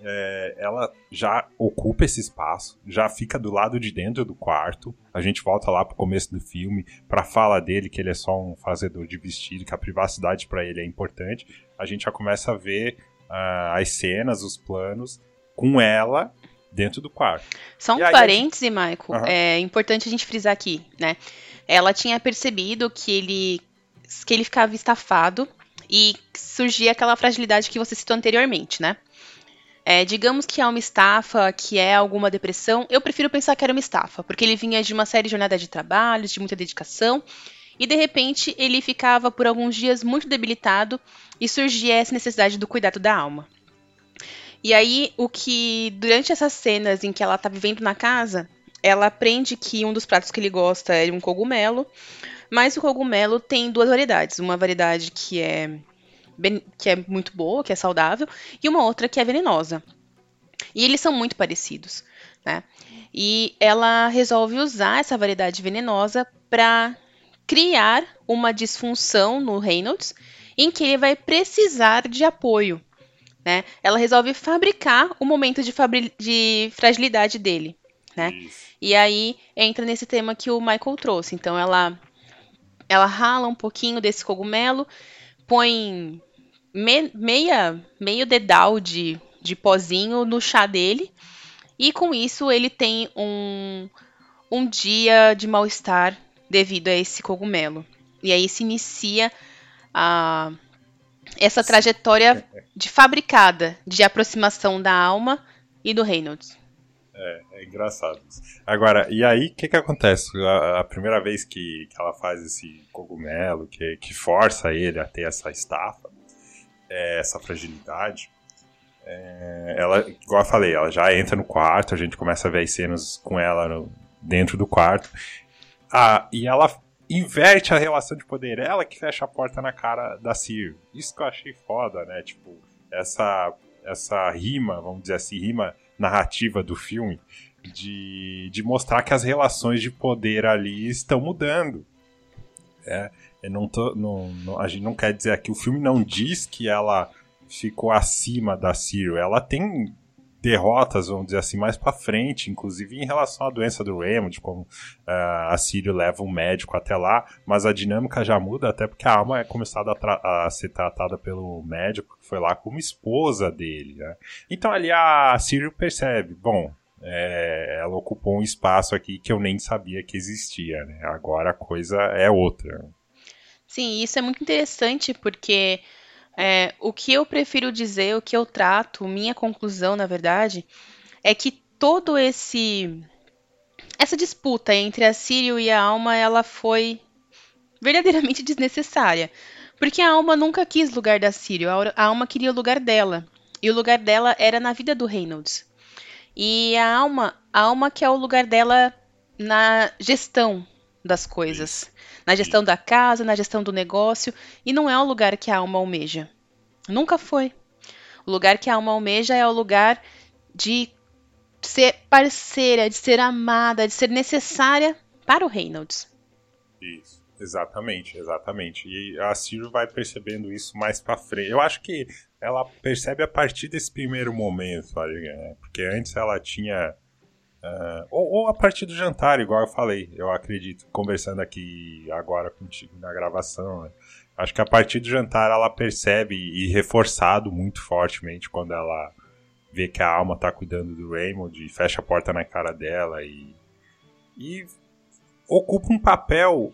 é, ela já ocupa esse espaço, já fica do lado de dentro do quarto. A gente volta lá pro começo do filme para fala dele que ele é só um fazedor de vestido, que a privacidade para ele é importante. A gente já começa a ver uh, as cenas, os planos com ela dentro do quarto. Só um parêntese, gente... Michael, uhum. é importante a gente frisar aqui, né? Ela tinha percebido que ele que ele ficava estafado e surgia aquela fragilidade que você citou anteriormente, né? É, digamos que é uma estafa, que é alguma depressão, eu prefiro pensar que era uma estafa, porque ele vinha de uma série de jornadas de trabalho, de muita dedicação, e de repente ele ficava por alguns dias muito debilitado e surgia essa necessidade do cuidado da alma. E aí, o que, durante essas cenas em que ela tá vivendo na casa, ela aprende que um dos pratos que ele gosta é um cogumelo, mas o cogumelo tem duas variedades. Uma variedade que é que é muito boa, que é saudável, e uma outra que é venenosa. E eles são muito parecidos, né? E ela resolve usar essa variedade venenosa para criar uma disfunção no Reynolds em que ele vai precisar de apoio. Né? Ela resolve fabricar o momento de, de fragilidade dele. Né? E aí entra nesse tema que o Michael trouxe. Então ela, ela rala um pouquinho desse cogumelo, põe me, meia, meio dedal de, de pozinho no chá dele. E com isso ele tem um, um dia de mal-estar devido a esse cogumelo. E aí se inicia a, essa trajetória de fabricada de aproximação da alma e do Reynolds. É, é engraçado. Agora, e aí o que que acontece? A, a primeira vez que, que, ela faz esse cogumelo, que, que força ele a ter essa estafa, é, essa fragilidade, é, ela, igual eu falei, ela já entra no quarto, a gente começa a ver as cenas com ela no, dentro do quarto. Ah, e ela inverte a relação de poder. Ela que fecha a porta na cara da Sir. Isso que eu achei foda, né? Tipo, essa, essa rima, vamos dizer assim, rima narrativa do filme, de, de mostrar que as relações de poder ali estão mudando. É, eu não tô, não, não, a gente não quer dizer aqui, o filme não diz que ela ficou acima da Ciro. Ela tem derrotas, vamos dizer assim, mais para frente, inclusive em relação à doença do Raymond, como uh, a Círio leva um médico até lá, mas a dinâmica já muda, até porque a alma é começada a, a, ser tratada pelo médico que foi lá como esposa dele, né? Então ali a Círio percebe, bom, é, ela ocupou um espaço aqui que eu nem sabia que existia, né? Agora a coisa é outra. Sim, isso é muito interessante porque é, o que eu prefiro dizer, o que eu trato, minha conclusão, na verdade, é que todo esse essa disputa entre a Sírio e a Alma, ela foi verdadeiramente <laughs> desnecessária. Porque a Alma nunca quis lugar da Sírio, a Alma queria o lugar dela. E o lugar dela era na vida do Reynolds. E a Alma, a Alma quer o lugar dela na gestão das coisas na gestão da casa, na gestão do negócio, e não é o lugar que a alma almeja. Nunca foi. O lugar que a alma almeja é o lugar de ser parceira, de ser amada, de ser necessária para o Reynolds. Isso, exatamente, exatamente. E a Ciro vai percebendo isso mais para frente. Eu acho que ela percebe a partir desse primeiro momento, né? porque antes ela tinha Uh, ou, ou, a partir do jantar, igual eu falei, eu acredito, conversando aqui agora contigo na gravação. Né? Acho que a partir do jantar ela percebe, e reforçado muito fortemente, quando ela vê que a alma tá cuidando do Raymond e fecha a porta na cara dela e, e ocupa um papel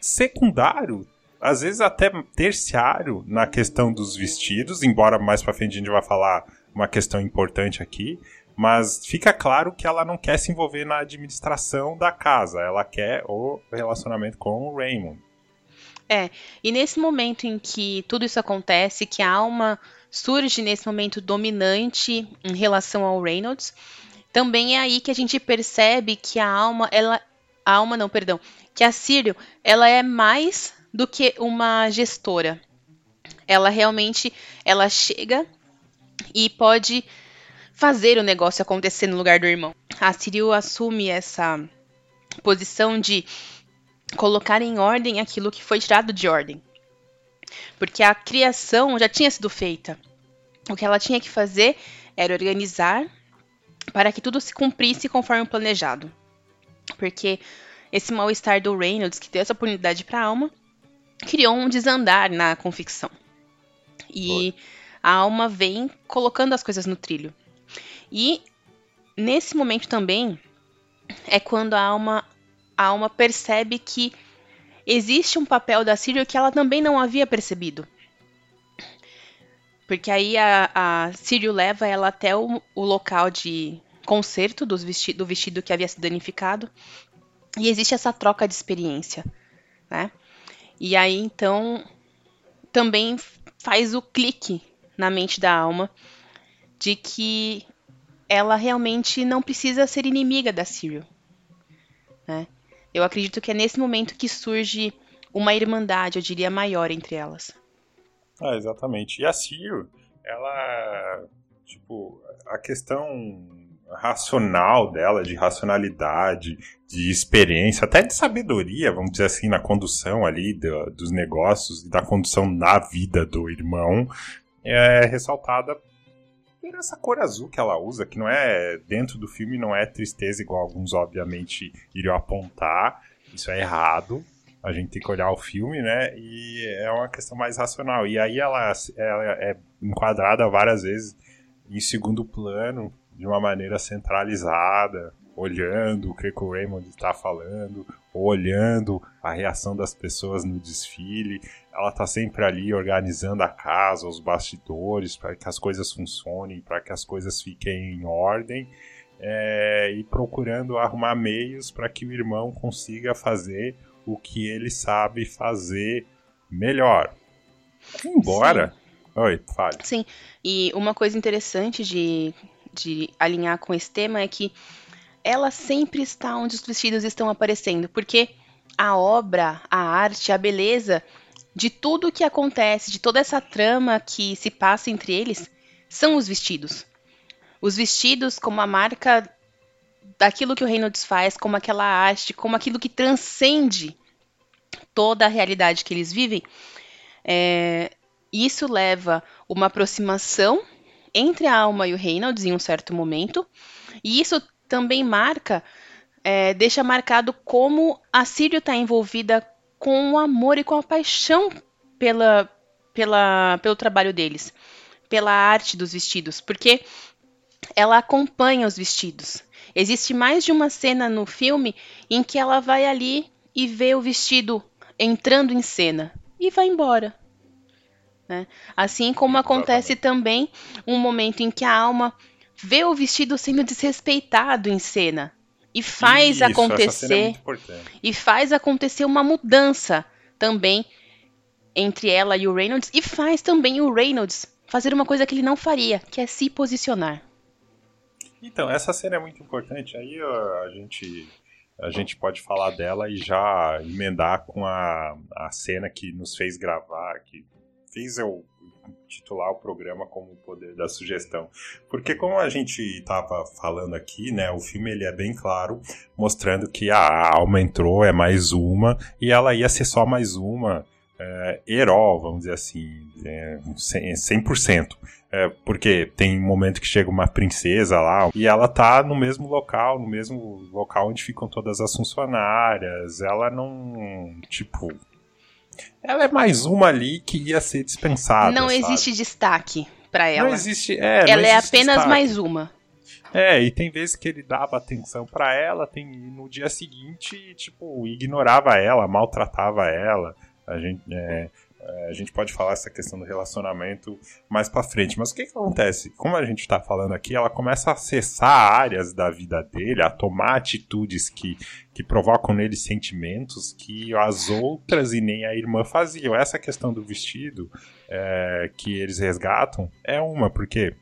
secundário, às vezes até terciário na questão dos vestidos, embora mais pra frente a gente vai falar uma questão importante aqui, mas fica claro que ela não quer se envolver na administração da casa, ela quer o relacionamento com o Raymond. É, e nesse momento em que tudo isso acontece, que a alma surge nesse momento dominante em relação ao Reynolds, também é aí que a gente percebe que a alma, ela, a alma não, perdão, que a Sírio, ela é mais do que uma gestora. Ela realmente, ela chega e pode fazer o negócio acontecer no lugar do irmão. A Cyril assume essa posição de colocar em ordem aquilo que foi tirado de ordem. Porque a criação já tinha sido feita. O que ela tinha que fazer era organizar para que tudo se cumprisse conforme o planejado. Porque esse mal-estar do Reynolds, que deu essa oportunidade para a alma, criou um desandar na convicção. E a alma vem colocando as coisas no trilho. E nesse momento também é quando a alma, a alma percebe que existe um papel da Sírio que ela também não havia percebido. Porque aí a, a Sírio leva ela até o, o local de conserto dos vesti do vestido que havia sido danificado. E existe essa troca de experiência, né? E aí então também faz o clique na mente da alma de que ela realmente não precisa ser inimiga da Cyril. Né? Eu acredito que é nesse momento que surge uma irmandade, eu diria, maior entre elas. Ah, exatamente. E a Cyril, ela, tipo, a questão racional dela, de racionalidade, de experiência, até de sabedoria, vamos dizer assim, na condução ali do, dos negócios e da condução da vida do irmão, é ressaltada por essa cor azul que ela usa, que não é dentro do filme, não é tristeza igual alguns obviamente iriam apontar. Isso é errado. A gente tem que olhar o filme, né? E é uma questão mais racional. E aí ela, ela é enquadrada várias vezes em segundo plano, de uma maneira centralizada, olhando o que o Raymond está falando, ou olhando a reação das pessoas no desfile. Ela está sempre ali organizando a casa, os bastidores, para que as coisas funcionem, para que as coisas fiquem em ordem. É, e procurando arrumar meios para que o irmão consiga fazer o que ele sabe fazer melhor. Embora. Sim. Oi, fale. Sim, e uma coisa interessante de, de alinhar com esse tema é que ela sempre está onde os vestidos estão aparecendo, porque a obra, a arte, a beleza de tudo o que acontece, de toda essa trama que se passa entre eles, são os vestidos. Os vestidos como a marca daquilo que o Reynolds faz, como aquela arte, como aquilo que transcende toda a realidade que eles vivem. É, Isso leva uma aproximação entre a alma e o Reynolds em um certo momento, e isso também marca, é, deixa marcado como a Sírio está envolvida com o amor e com a paixão pela, pela, pelo trabalho deles, pela arte dos vestidos, porque ela acompanha os vestidos. Existe mais de uma cena no filme em que ela vai ali e vê o vestido entrando em cena e vai embora. Né? Assim como acontece também um momento em que a alma vê o vestido sendo desrespeitado em cena e faz Isso, é acontecer é e faz acontecer uma mudança também entre ela e o Reynolds e faz também o Reynolds fazer uma coisa que ele não faria, que é se posicionar. Então, essa cena é muito importante. Aí a gente a gente pode falar dela e já emendar com a, a cena que nos fez gravar, que fez eu titular o programa como o poder da sugestão. Porque como a gente estava falando aqui, né, o filme ele é bem claro, mostrando que a alma entrou, é mais uma, e ela ia ser só mais uma é, vamos dizer assim, é, 100%. É, porque tem um momento que chega uma princesa lá e ela tá no mesmo local, no mesmo local onde ficam todas as funcionárias. Ela não, tipo, ela é mais uma ali que ia ser dispensada. Não sabe? existe destaque para ela. Não existe. É, ela não é existe apenas destaque. mais uma. É, e tem vezes que ele dava atenção para ela, tem no dia seguinte, tipo, ignorava ela, maltratava ela. A gente, é, a gente pode falar essa questão do relacionamento mais para frente. Mas o que, que acontece? Como a gente está falando aqui, ela começa a acessar áreas da vida dele, a tomar atitudes que, que provocam nele sentimentos que as outras e nem a irmã faziam. Essa questão do vestido é, que eles resgatam é uma, porque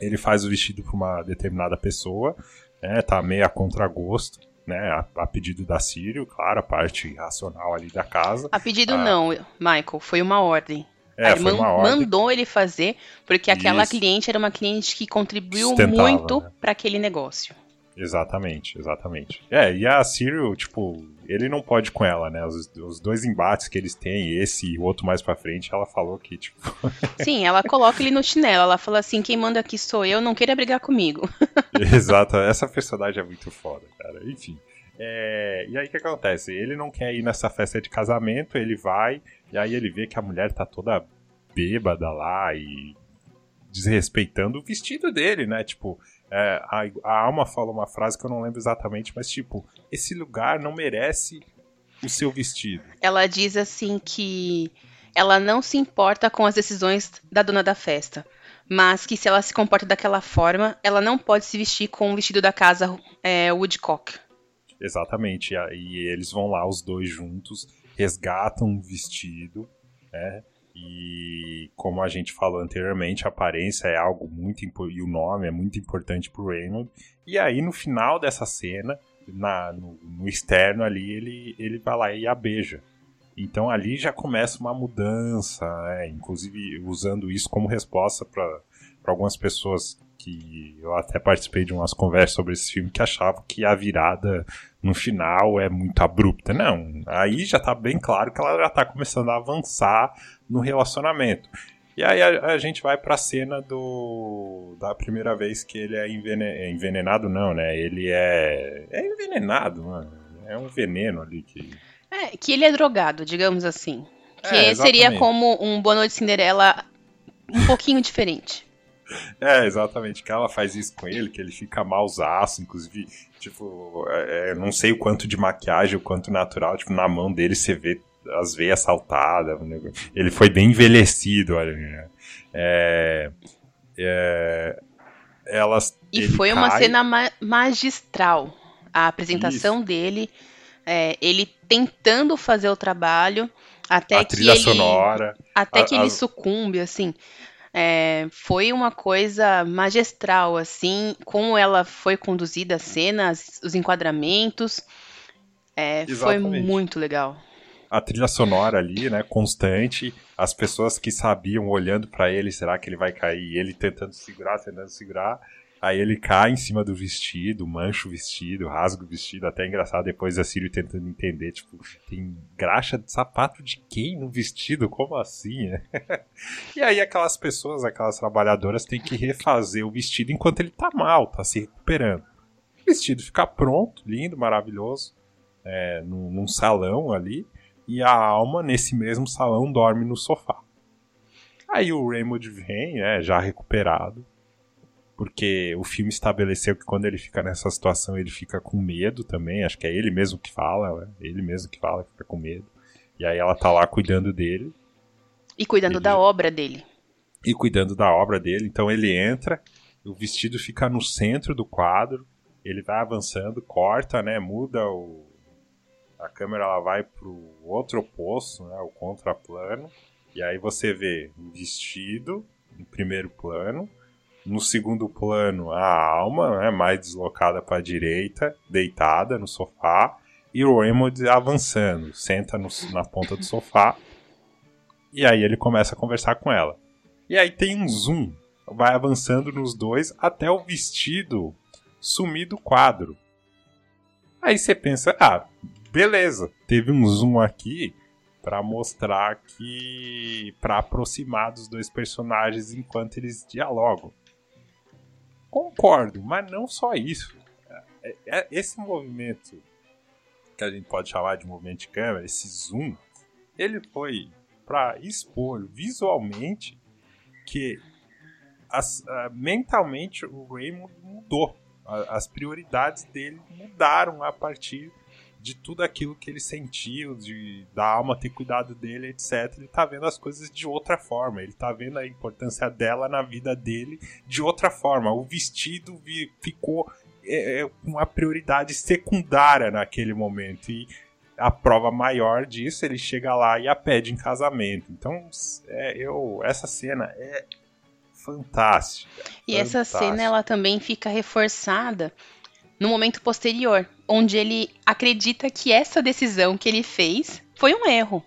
ele faz o vestido para uma determinada pessoa, né, tá meio a contragosto né, a, a, pedido da Sírio, claro, a parte racional ali da casa. A pedido ah, não, Michael, foi uma ordem. É, a irmã mandou ele fazer, porque aquela Isso. cliente era uma cliente que contribuiu muito né? para aquele negócio. Exatamente, exatamente. É, e a Cyril, tipo, ele não pode com ela, né? Os, os dois embates que eles têm, esse e o outro mais pra frente, ela falou que, tipo. <laughs> Sim, ela coloca ele no chinelo. Ela fala assim: quem manda aqui sou eu, não queira brigar comigo. <laughs> Exato, essa personagem é muito foda, cara. Enfim. É, e aí o que acontece? Ele não quer ir nessa festa de casamento, ele vai, e aí ele vê que a mulher tá toda bêbada lá e desrespeitando o vestido dele, né? Tipo, é, a, a Alma fala uma frase que eu não lembro exatamente, mas tipo, esse lugar não merece o seu vestido. Ela diz assim que ela não se importa com as decisões da dona da festa, mas que se ela se comporta daquela forma, ela não pode se vestir com o vestido da casa é, Woodcock. Exatamente, e eles vão lá os dois juntos, resgatam um vestido, né? E como a gente falou anteriormente, a aparência é algo muito e o nome é muito importante pro Raymond. E aí no final dessa cena, na, no, no, externo ali, ele, ele vai lá e a beija. Então ali já começa uma mudança, né? inclusive usando isso como resposta para algumas pessoas que eu até participei de umas conversas sobre esse filme que achavam que a virada no final é muito abrupta. Não, aí já tá bem claro que ela já tá começando a avançar no relacionamento. E aí a, a gente vai pra cena do da primeira vez que ele é, envenen, é envenenado, não, né? Ele é é envenenado, mano. É um veneno ali que É, que ele é drogado, digamos assim. Que é, seria como um Boa Noite Cinderela um pouquinho diferente. É, exatamente, que ela faz isso com ele, que ele fica malzaço, inclusive, tipo, é, é, não sei o quanto de maquiagem, o quanto natural, tipo, na mão dele você vê as veias saltadas, ele foi bem envelhecido, olha, né? é, é, elas... E foi cai... uma cena ma magistral, a apresentação isso. dele, é, ele tentando fazer o trabalho, até a que ele... sonora. Até a, que ele sucumbe, assim... É, foi uma coisa magistral, assim, como ela foi conduzida a cena, os enquadramentos. É, foi muito legal. A trilha sonora ali, né, constante, as pessoas que sabiam olhando para ele, será que ele vai cair? Ele tentando segurar, tentando segurar. Aí ele cai em cima do vestido, mancha o vestido, rasga o vestido, até é engraçado depois a Sírio tentando entender, tipo, tem graxa de sapato de quem no vestido? Como assim? <laughs> e aí aquelas pessoas, aquelas trabalhadoras têm que refazer o vestido enquanto ele tá mal, tá se recuperando. O vestido fica pronto, lindo, maravilhoso, é, num, num salão ali, e a alma nesse mesmo salão dorme no sofá. Aí o Raymond vem, né, já recuperado, porque o filme estabeleceu que quando ele fica nessa situação ele fica com medo também, acho que é ele mesmo que fala, né? ele mesmo que fala que fica com medo. E aí ela tá lá cuidando dele. E cuidando ele... da obra dele. E cuidando da obra dele, então ele entra, o vestido fica no centro do quadro, ele vai avançando, corta, né, muda o a câmera ela vai pro outro oposto, né, o contraplano, e aí você vê o vestido em primeiro plano, no segundo plano, a alma, né, mais deslocada para a direita, deitada no sofá, e o Raymond avançando, senta no, na ponta do sofá, e aí ele começa a conversar com ela. E aí tem um zoom, vai avançando nos dois até o vestido sumir do quadro. Aí você pensa, ah, beleza, teve um zoom aqui para mostrar que para aproximar dos dois personagens enquanto eles dialogam. Concordo, mas não só isso. É, é, esse movimento, que a gente pode chamar de movimento de câmera, esse zoom, ele foi para expor visualmente que as, mentalmente o Raymond mudou. As prioridades dele mudaram a partir de tudo aquilo que ele sentiu, de da alma ter cuidado dele, etc. Ele tá vendo as coisas de outra forma. Ele tá vendo a importância dela na vida dele de outra forma. O vestido ficou é, é, uma prioridade secundária naquele momento. E a prova maior disso, ele chega lá e a pede em casamento. Então, é, eu, essa cena é fantástica. E fantástica. essa cena ela também fica reforçada no momento posterior, onde ele acredita que essa decisão que ele fez foi um erro.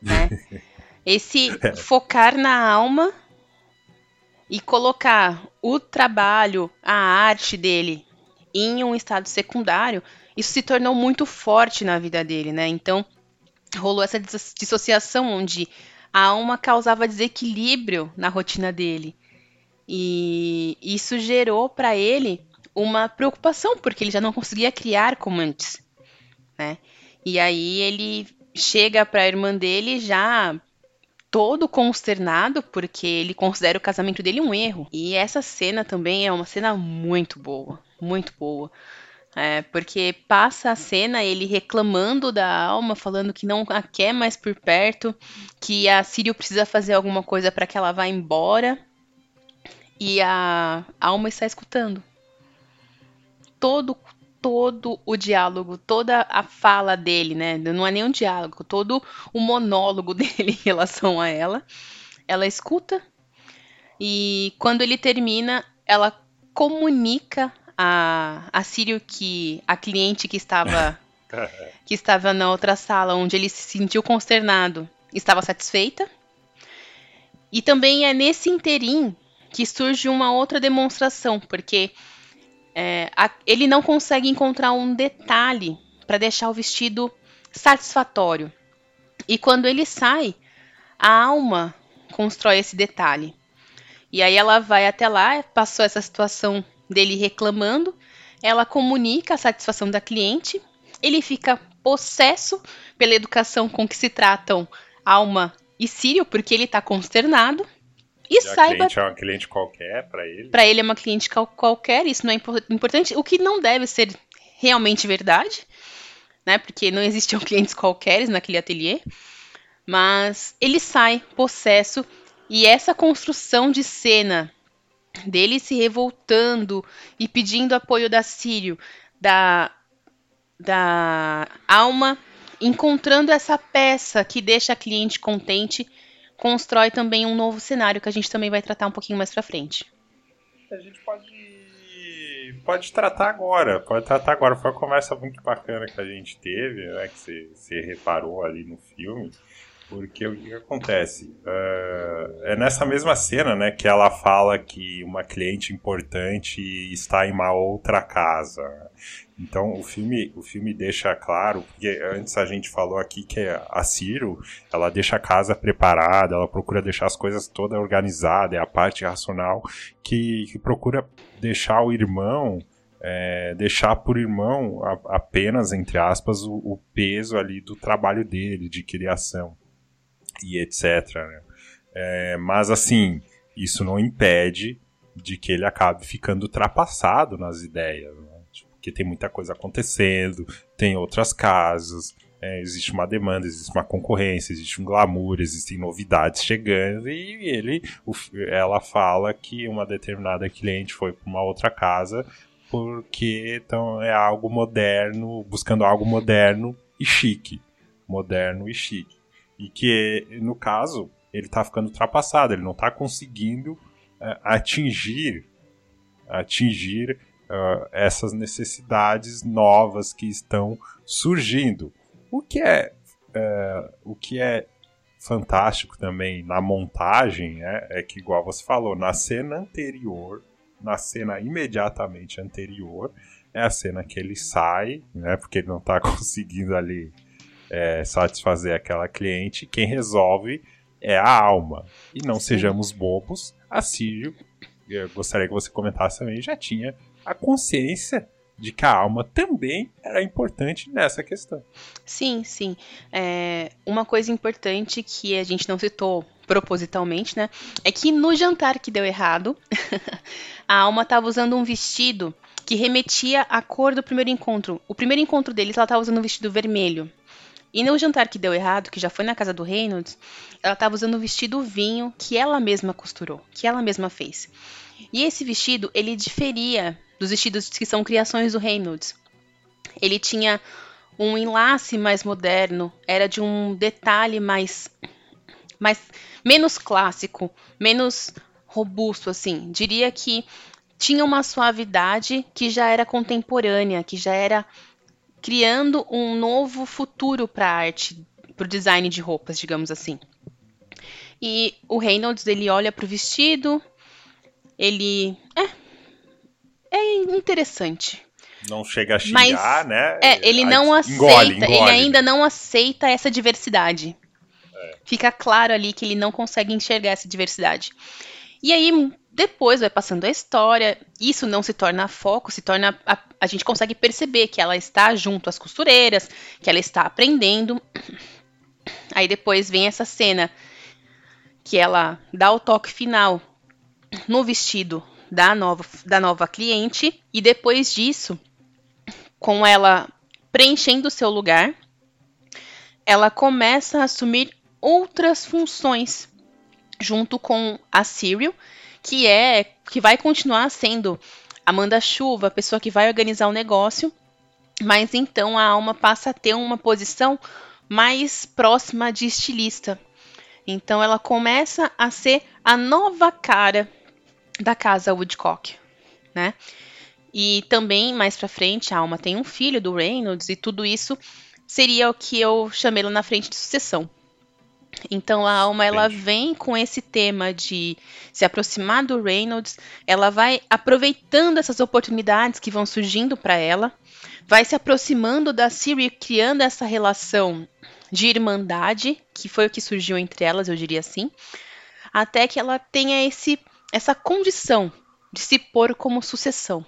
Né? <laughs> Esse é. focar na alma e colocar o trabalho, a arte dele em um estado secundário, isso se tornou muito forte na vida dele, né? Então, rolou essa dissociação onde a alma causava desequilíbrio na rotina dele. E isso gerou para ele uma preocupação, porque ele já não conseguia criar como antes, né? E aí ele chega para a irmã dele já todo consternado, porque ele considera o casamento dele um erro. E essa cena também é uma cena muito boa, muito boa. É, porque passa a cena ele reclamando da alma, falando que não a quer mais por perto, que a Sírio precisa fazer alguma coisa para que ela vá embora. E a alma está escutando todo todo o diálogo, toda a fala dele, né? Não é nem um diálogo, todo o monólogo <laughs> dele em relação a ela. Ela escuta e quando ele termina, ela comunica a, a Sírio que a cliente que estava <laughs> que estava na outra sala onde ele se sentiu consternado estava satisfeita. E também é nesse interim que surge uma outra demonstração, porque é, a, ele não consegue encontrar um detalhe para deixar o vestido satisfatório. E quando ele sai, a alma constrói esse detalhe. E aí ela vai até lá, passou essa situação dele reclamando, ela comunica a satisfação da cliente, ele fica possesso pela educação com que se tratam alma e Sírio, porque ele está consternado. E, e saiba. Cliente é uma cliente qualquer para ele. Para ele é uma cliente qualquer, isso não é importante. O que não deve ser realmente verdade, né? Porque não existiam <laughs> clientes qualquer naquele ateliê. Mas ele sai possesso e essa construção de cena dele se revoltando e pedindo apoio da Sírio, da, da alma, encontrando essa peça que deixa a cliente contente constrói também um novo cenário que a gente também vai tratar um pouquinho mais pra frente. A gente pode pode tratar agora, pode tratar agora. Foi uma conversa muito bacana que a gente teve, né, que você reparou ali no filme. Porque o que acontece? Uh, é nessa mesma cena, né, que ela fala que uma cliente importante está em uma outra casa. Então o filme, o filme deixa claro, porque antes a gente falou aqui que a Ciro, ela deixa a casa preparada, ela procura deixar as coisas toda organizada, é a parte racional que, que procura deixar o irmão é, deixar por irmão a, apenas, entre aspas, o, o, peso ali do trabalho dele, de criação e etc. Né? É, mas assim, isso não impede de que ele acabe ficando ultrapassado nas ideias, né? Tipo, porque tem muita coisa acontecendo, tem outras casas, é, existe uma demanda, existe uma concorrência, existe um glamour, existem novidades chegando e ele, o, ela fala que uma determinada cliente foi para uma outra casa porque então é algo moderno, buscando algo moderno e chique, moderno e chique. E que, no caso, ele está ficando ultrapassado, ele não está conseguindo uh, atingir, atingir uh, essas necessidades novas que estão surgindo. O que é, uh, o que é fantástico também na montagem é, é que, igual você falou, na cena anterior, na cena imediatamente anterior, é a cena que ele sai, né? Porque ele não está <laughs> conseguindo ali é, satisfazer aquela cliente, quem resolve é a alma. E não Sim. sejamos bobos, a Sírio, eu gostaria que você comentasse também, já tinha a consciência de que a alma também era importante nessa questão. Sim, sim. É, uma coisa importante que a gente não citou propositalmente, né? É que no jantar que deu errado, <laughs> a alma estava usando um vestido que remetia à cor do primeiro encontro. O primeiro encontro deles, ela estava usando um vestido vermelho. E no jantar que deu errado, que já foi na casa do Reynolds, ela estava usando um vestido vinho que ela mesma costurou, que ela mesma fez. E esse vestido, ele diferia dos vestidos que são criações do Reynolds. Ele tinha um enlace mais moderno, era de um detalhe mais, mais menos clássico, menos robusto assim. Diria que tinha uma suavidade que já era contemporânea, que já era criando um novo futuro para a arte, para o design de roupas, digamos assim. E o Reynolds ele olha para o vestido, ele é é interessante. Não chega a xingar, Mas, né? É, ele não aceita, engole, engole. ele ainda não aceita essa diversidade. É. Fica claro ali que ele não consegue enxergar essa diversidade. E aí depois vai passando a história, isso não se torna foco, se torna. A, a gente consegue perceber que ela está junto às costureiras, que ela está aprendendo. Aí depois vem essa cena que ela dá o toque final no vestido da nova, da nova cliente, e depois disso, com ela preenchendo o seu lugar, ela começa a assumir outras funções junto com a Cyril que é que vai continuar sendo a manda-chuva, a pessoa que vai organizar o negócio, mas então a alma passa a ter uma posição mais próxima de estilista. Então ela começa a ser a nova cara da casa Woodcock, né? E também mais para frente a alma tem um filho do Reynolds e tudo isso seria o que eu chamei lá na frente de sucessão. Então a alma ela vem com esse tema de se aproximar do Reynolds, ela vai aproveitando essas oportunidades que vão surgindo para ela, vai se aproximando da Siri, criando essa relação de irmandade, que foi o que surgiu entre elas, eu diria assim, até que ela tenha esse essa condição de se pôr como sucessão.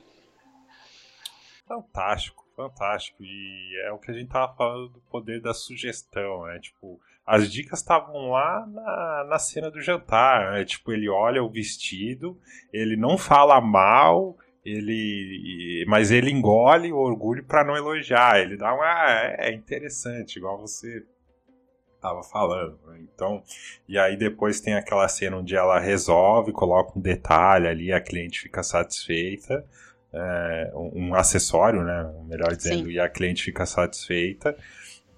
Fantástico, fantástico. E é o que a gente tava falando do poder da sugestão, né? Tipo, as dicas estavam lá na, na cena do jantar. Né? Tipo, ele olha o vestido, ele não fala mal, ele mas ele engole o orgulho para não elogiar. Ele dá uma. É, é interessante, igual você estava falando. Né? Então, e aí depois tem aquela cena onde ela resolve, coloca um detalhe ali, a cliente fica satisfeita. É, um acessório, né? Melhor dizendo, Sim. e a cliente fica satisfeita.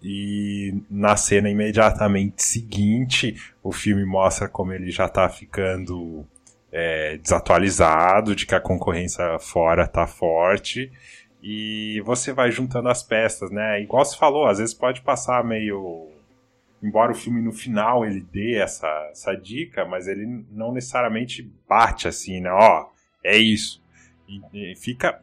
E na cena imediatamente seguinte, o filme mostra como ele já tá ficando é, desatualizado, de que a concorrência fora tá forte. E você vai juntando as peças, né? Igual você falou, às vezes pode passar meio embora o filme no final ele dê essa, essa dica, mas ele não necessariamente bate assim, né? Ó, é isso. E, e fica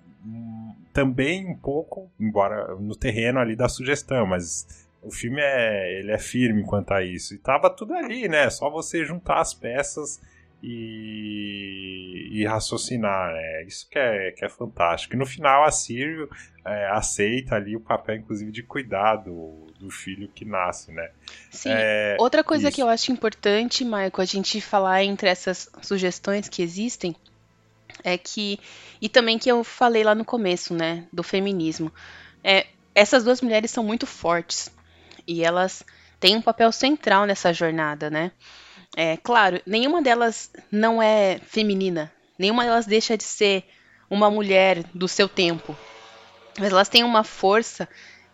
também um pouco, embora no terreno ali da sugestão, mas o filme é, ele é firme quanto a isso. E tava tudo ali, né? Só você juntar as peças e, e raciocinar, né? Isso que é, que é fantástico. E no final a Sírio é, aceita ali o papel, inclusive, de cuidar do, do filho que nasce, né? Sim. É, Outra coisa isso. que eu acho importante, Michael, a gente falar entre essas sugestões que existem é que e também que eu falei lá no começo, né, do feminismo. É, essas duas mulheres são muito fortes e elas têm um papel central nessa jornada, né? É, claro, nenhuma delas não é feminina, nenhuma delas deixa de ser uma mulher do seu tempo, mas elas têm uma força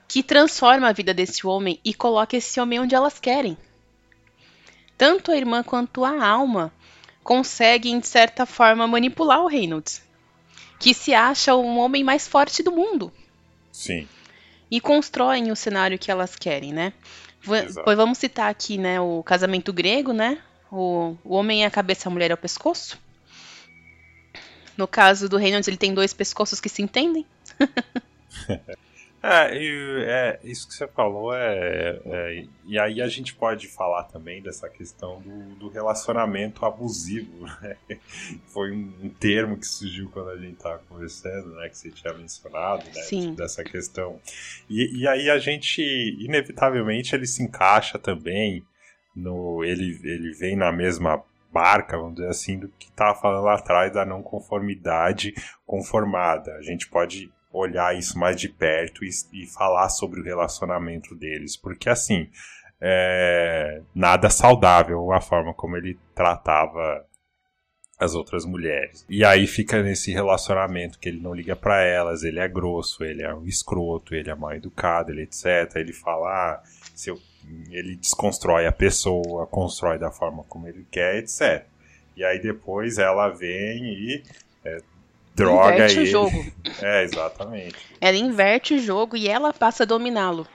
que transforma a vida desse homem e coloca esse homem onde elas querem. Tanto a irmã quanto a alma conseguem, de certa forma, manipular o Reynolds, que se acha o homem mais forte do mundo. Sim. E constroem o cenário que elas querem, né? Pois vamos citar aqui, né, o casamento grego, né? O, o homem é a cabeça, a mulher é o pescoço. No caso do Reynolds, ele tem dois pescoços que se entendem. <laughs> É, e, é, isso que você falou é, é, E aí a gente pode falar também dessa questão do, do relacionamento abusivo, <laughs> né? Foi um, um, termo que surgiu quando a gente estava conversando, né? Que você tinha mencionado, né? Sim. Dessa questão. E, e aí a gente, inevitavelmente, ele se encaixa também no. Ele, ele vem na mesma barca, vamos dizer assim, do que estava falando lá atrás da não conformidade conformada. A gente pode olhar isso mais de perto e, e falar sobre o relacionamento deles, porque assim, é, nada saudável a forma como ele tratava as outras mulheres. E aí fica nesse relacionamento que ele não liga para elas, ele é grosso, ele é um escroto, ele é mal educado, ele etc. Ele fala, ah, se eu, ele desconstrói a pessoa, constrói da forma como ele quer, etc. E aí depois ela vem e é, droga inverte ele. o jogo. <laughs> É, exatamente. Ela inverte o jogo e ela passa a dominá-lo.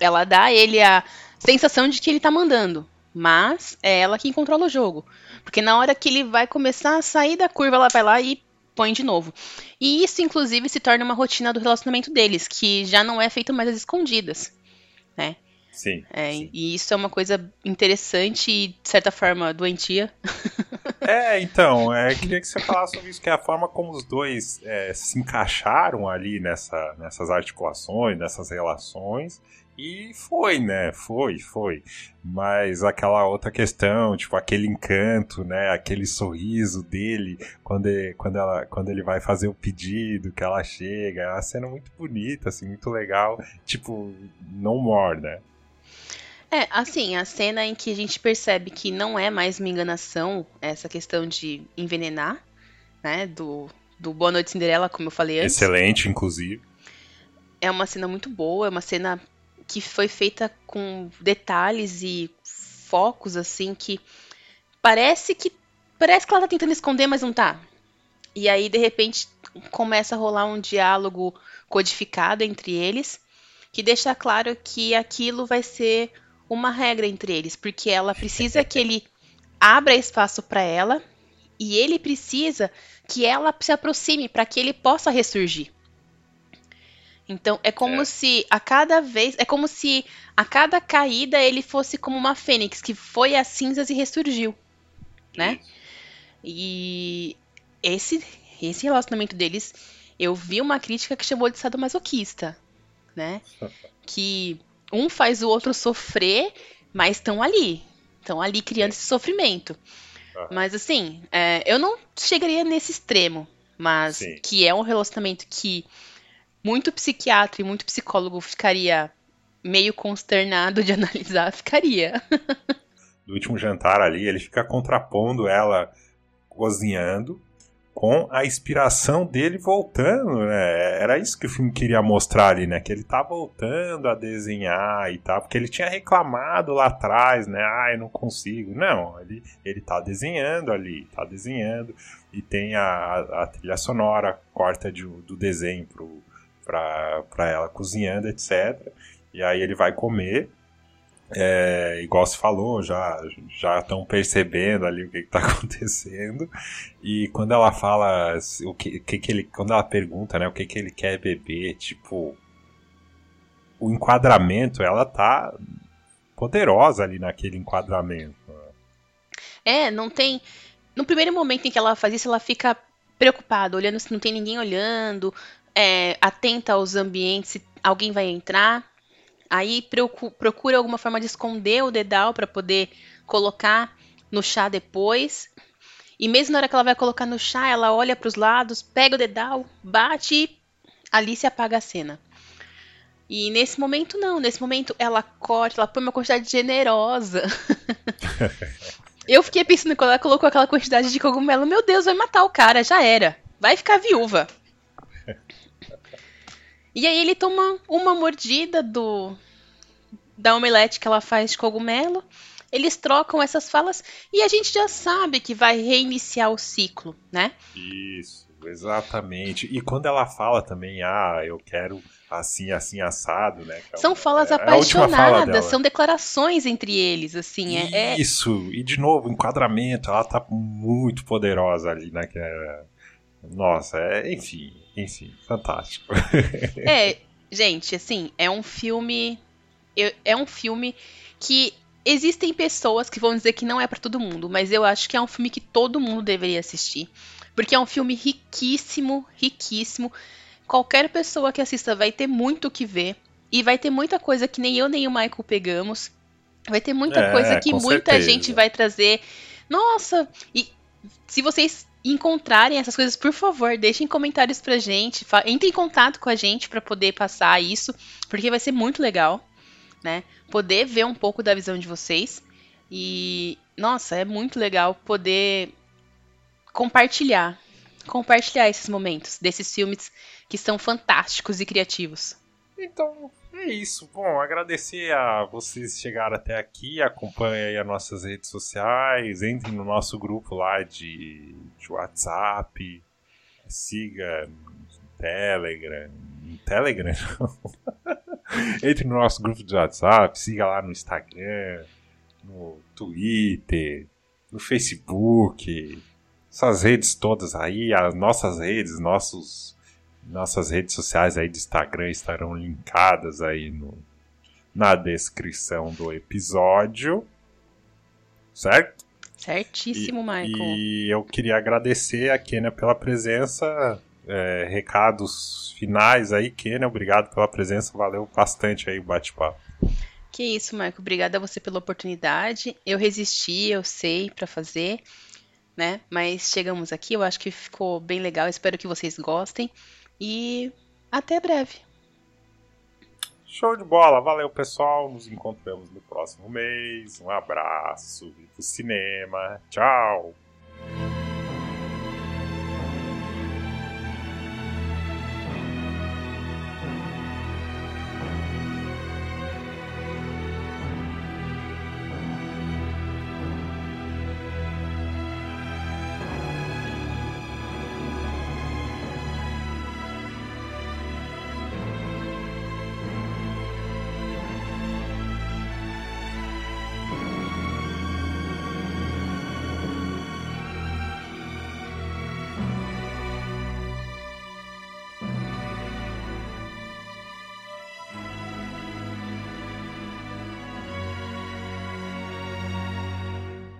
Ela dá a ele a sensação de que ele tá mandando, mas é ela quem controla o jogo. Porque na hora que ele vai começar a sair da curva, ela vai lá e põe de novo. E isso, inclusive, se torna uma rotina do relacionamento deles, que já não é feito mais às escondidas, né? Sim, é, sim. E isso é uma coisa interessante e, de certa forma, doentia. <laughs> <laughs> É, então, é, queria que você falasse sobre isso, que é a forma como os dois é, se encaixaram ali nessa, nessas articulações, nessas relações. E foi, né? Foi, foi. Mas aquela outra questão, tipo, aquele encanto, né? Aquele sorriso dele quando ele, quando ela, quando ele vai fazer o pedido, que ela chega. É uma cena muito bonita, assim, muito legal. Tipo, no more, né? É, assim, a cena em que a gente percebe que não é mais uma enganação essa questão de envenenar, né, do, do Boa Noite Cinderela, como eu falei antes. Excelente, inclusive. É uma cena muito boa, é uma cena que foi feita com detalhes e focos, assim, que parece que parece que ela tá tentando esconder, mas não tá. E aí, de repente, começa a rolar um diálogo codificado entre eles, que deixa claro que aquilo vai ser uma regra entre eles, porque ela precisa <laughs> que ele abra espaço para ela e ele precisa que ela se aproxime para que ele possa ressurgir. Então é como é. se a cada vez, é como se a cada caída ele fosse como uma fênix que foi às cinzas e ressurgiu, né? E esse esse relacionamento deles, eu vi uma crítica que chamou de sadomasoquista, né? Que um faz o outro sofrer, mas estão ali. Estão ali criando esse sofrimento. Mas assim, é, eu não chegaria nesse extremo. Mas Sim. que é um relacionamento que muito psiquiatra e muito psicólogo ficaria meio consternado de <laughs> analisar, ficaria. Do último jantar ali, ele fica contrapondo ela cozinhando com a inspiração dele voltando, né? Era isso que o filme queria mostrar ali, né? Que ele tá voltando a desenhar e tal, porque ele tinha reclamado lá atrás, né? Ah, eu não consigo. Não, ele, ele tá desenhando ali, tá desenhando e tem a, a trilha sonora, corta de, do desenho pro, pra, pra ela cozinhando, etc. E aí ele vai comer é, igual se falou, já já estão percebendo ali o que está <laughs> acontecendo. E quando ela fala o que, que, que ele, quando ela pergunta, né, o que que ele quer beber, tipo, o enquadramento, ela tá poderosa ali naquele enquadramento. É, não tem. No primeiro momento em que ela faz isso, ela fica preocupada, olhando se não tem ninguém olhando, é, atenta aos ambientes, se alguém vai entrar. Aí procura alguma forma de esconder o dedal para poder colocar no chá depois. E mesmo na hora que ela vai colocar no chá, ela olha para os lados, pega o dedal, bate e ali se apaga a cena. E nesse momento não, nesse momento ela corta, ela põe uma quantidade generosa. <laughs> Eu fiquei pensando quando ela colocou aquela quantidade de cogumelo, meu Deus, vai matar o cara, já era. Vai ficar viúva. E aí ele toma uma mordida do da omelete que ela faz de cogumelo. Eles trocam essas falas e a gente já sabe que vai reiniciar o ciclo, né? Isso, exatamente. E quando ela fala também, ah, eu quero assim, assim, assado, né? É são falas é, apaixonadas, fala são declarações entre eles, assim. É, é, Isso, e de novo, enquadramento, ela tá muito poderosa ali, né? É... Nossa, é, enfim, enfim, fantástico. É, gente, assim, é um filme. É um filme que existem pessoas que vão dizer que não é para todo mundo, mas eu acho que é um filme que todo mundo deveria assistir. Porque é um filme riquíssimo, riquíssimo. Qualquer pessoa que assista vai ter muito o que ver. E vai ter muita coisa que nem eu nem o Michael pegamos. Vai ter muita é, coisa que muita certeza. gente vai trazer. Nossa! E se vocês encontrarem essas coisas, por favor, deixem comentários pra gente, entre em contato com a gente para poder passar isso, porque vai ser muito legal, né? Poder ver um pouco da visão de vocês. E nossa, é muito legal poder compartilhar, compartilhar esses momentos desses filmes que são fantásticos e criativos. Então, é isso. Bom, agradecer a vocês que chegaram até aqui, acompanhem as nossas redes sociais, entrem no nosso grupo lá de, de WhatsApp, siga no Telegram. No Telegram <laughs> Entre no nosso grupo de WhatsApp, siga lá no Instagram, no Twitter, no Facebook, essas redes todas aí, as nossas redes, nossos nossas redes sociais aí do Instagram estarão linkadas aí no, na descrição do episódio. Certo? Certíssimo, e, Michael. E eu queria agradecer a Kenia pela presença. É, recados finais aí, Kenia, obrigado pela presença, valeu bastante aí o bate-papo. Que isso, Michael, obrigada a você pela oportunidade. Eu resisti, eu sei, para fazer, né? Mas chegamos aqui, eu acho que ficou bem legal, espero que vocês gostem. E até breve. Show de bola, valeu pessoal, nos encontramos no próximo mês. Um abraço, viva o cinema, tchau!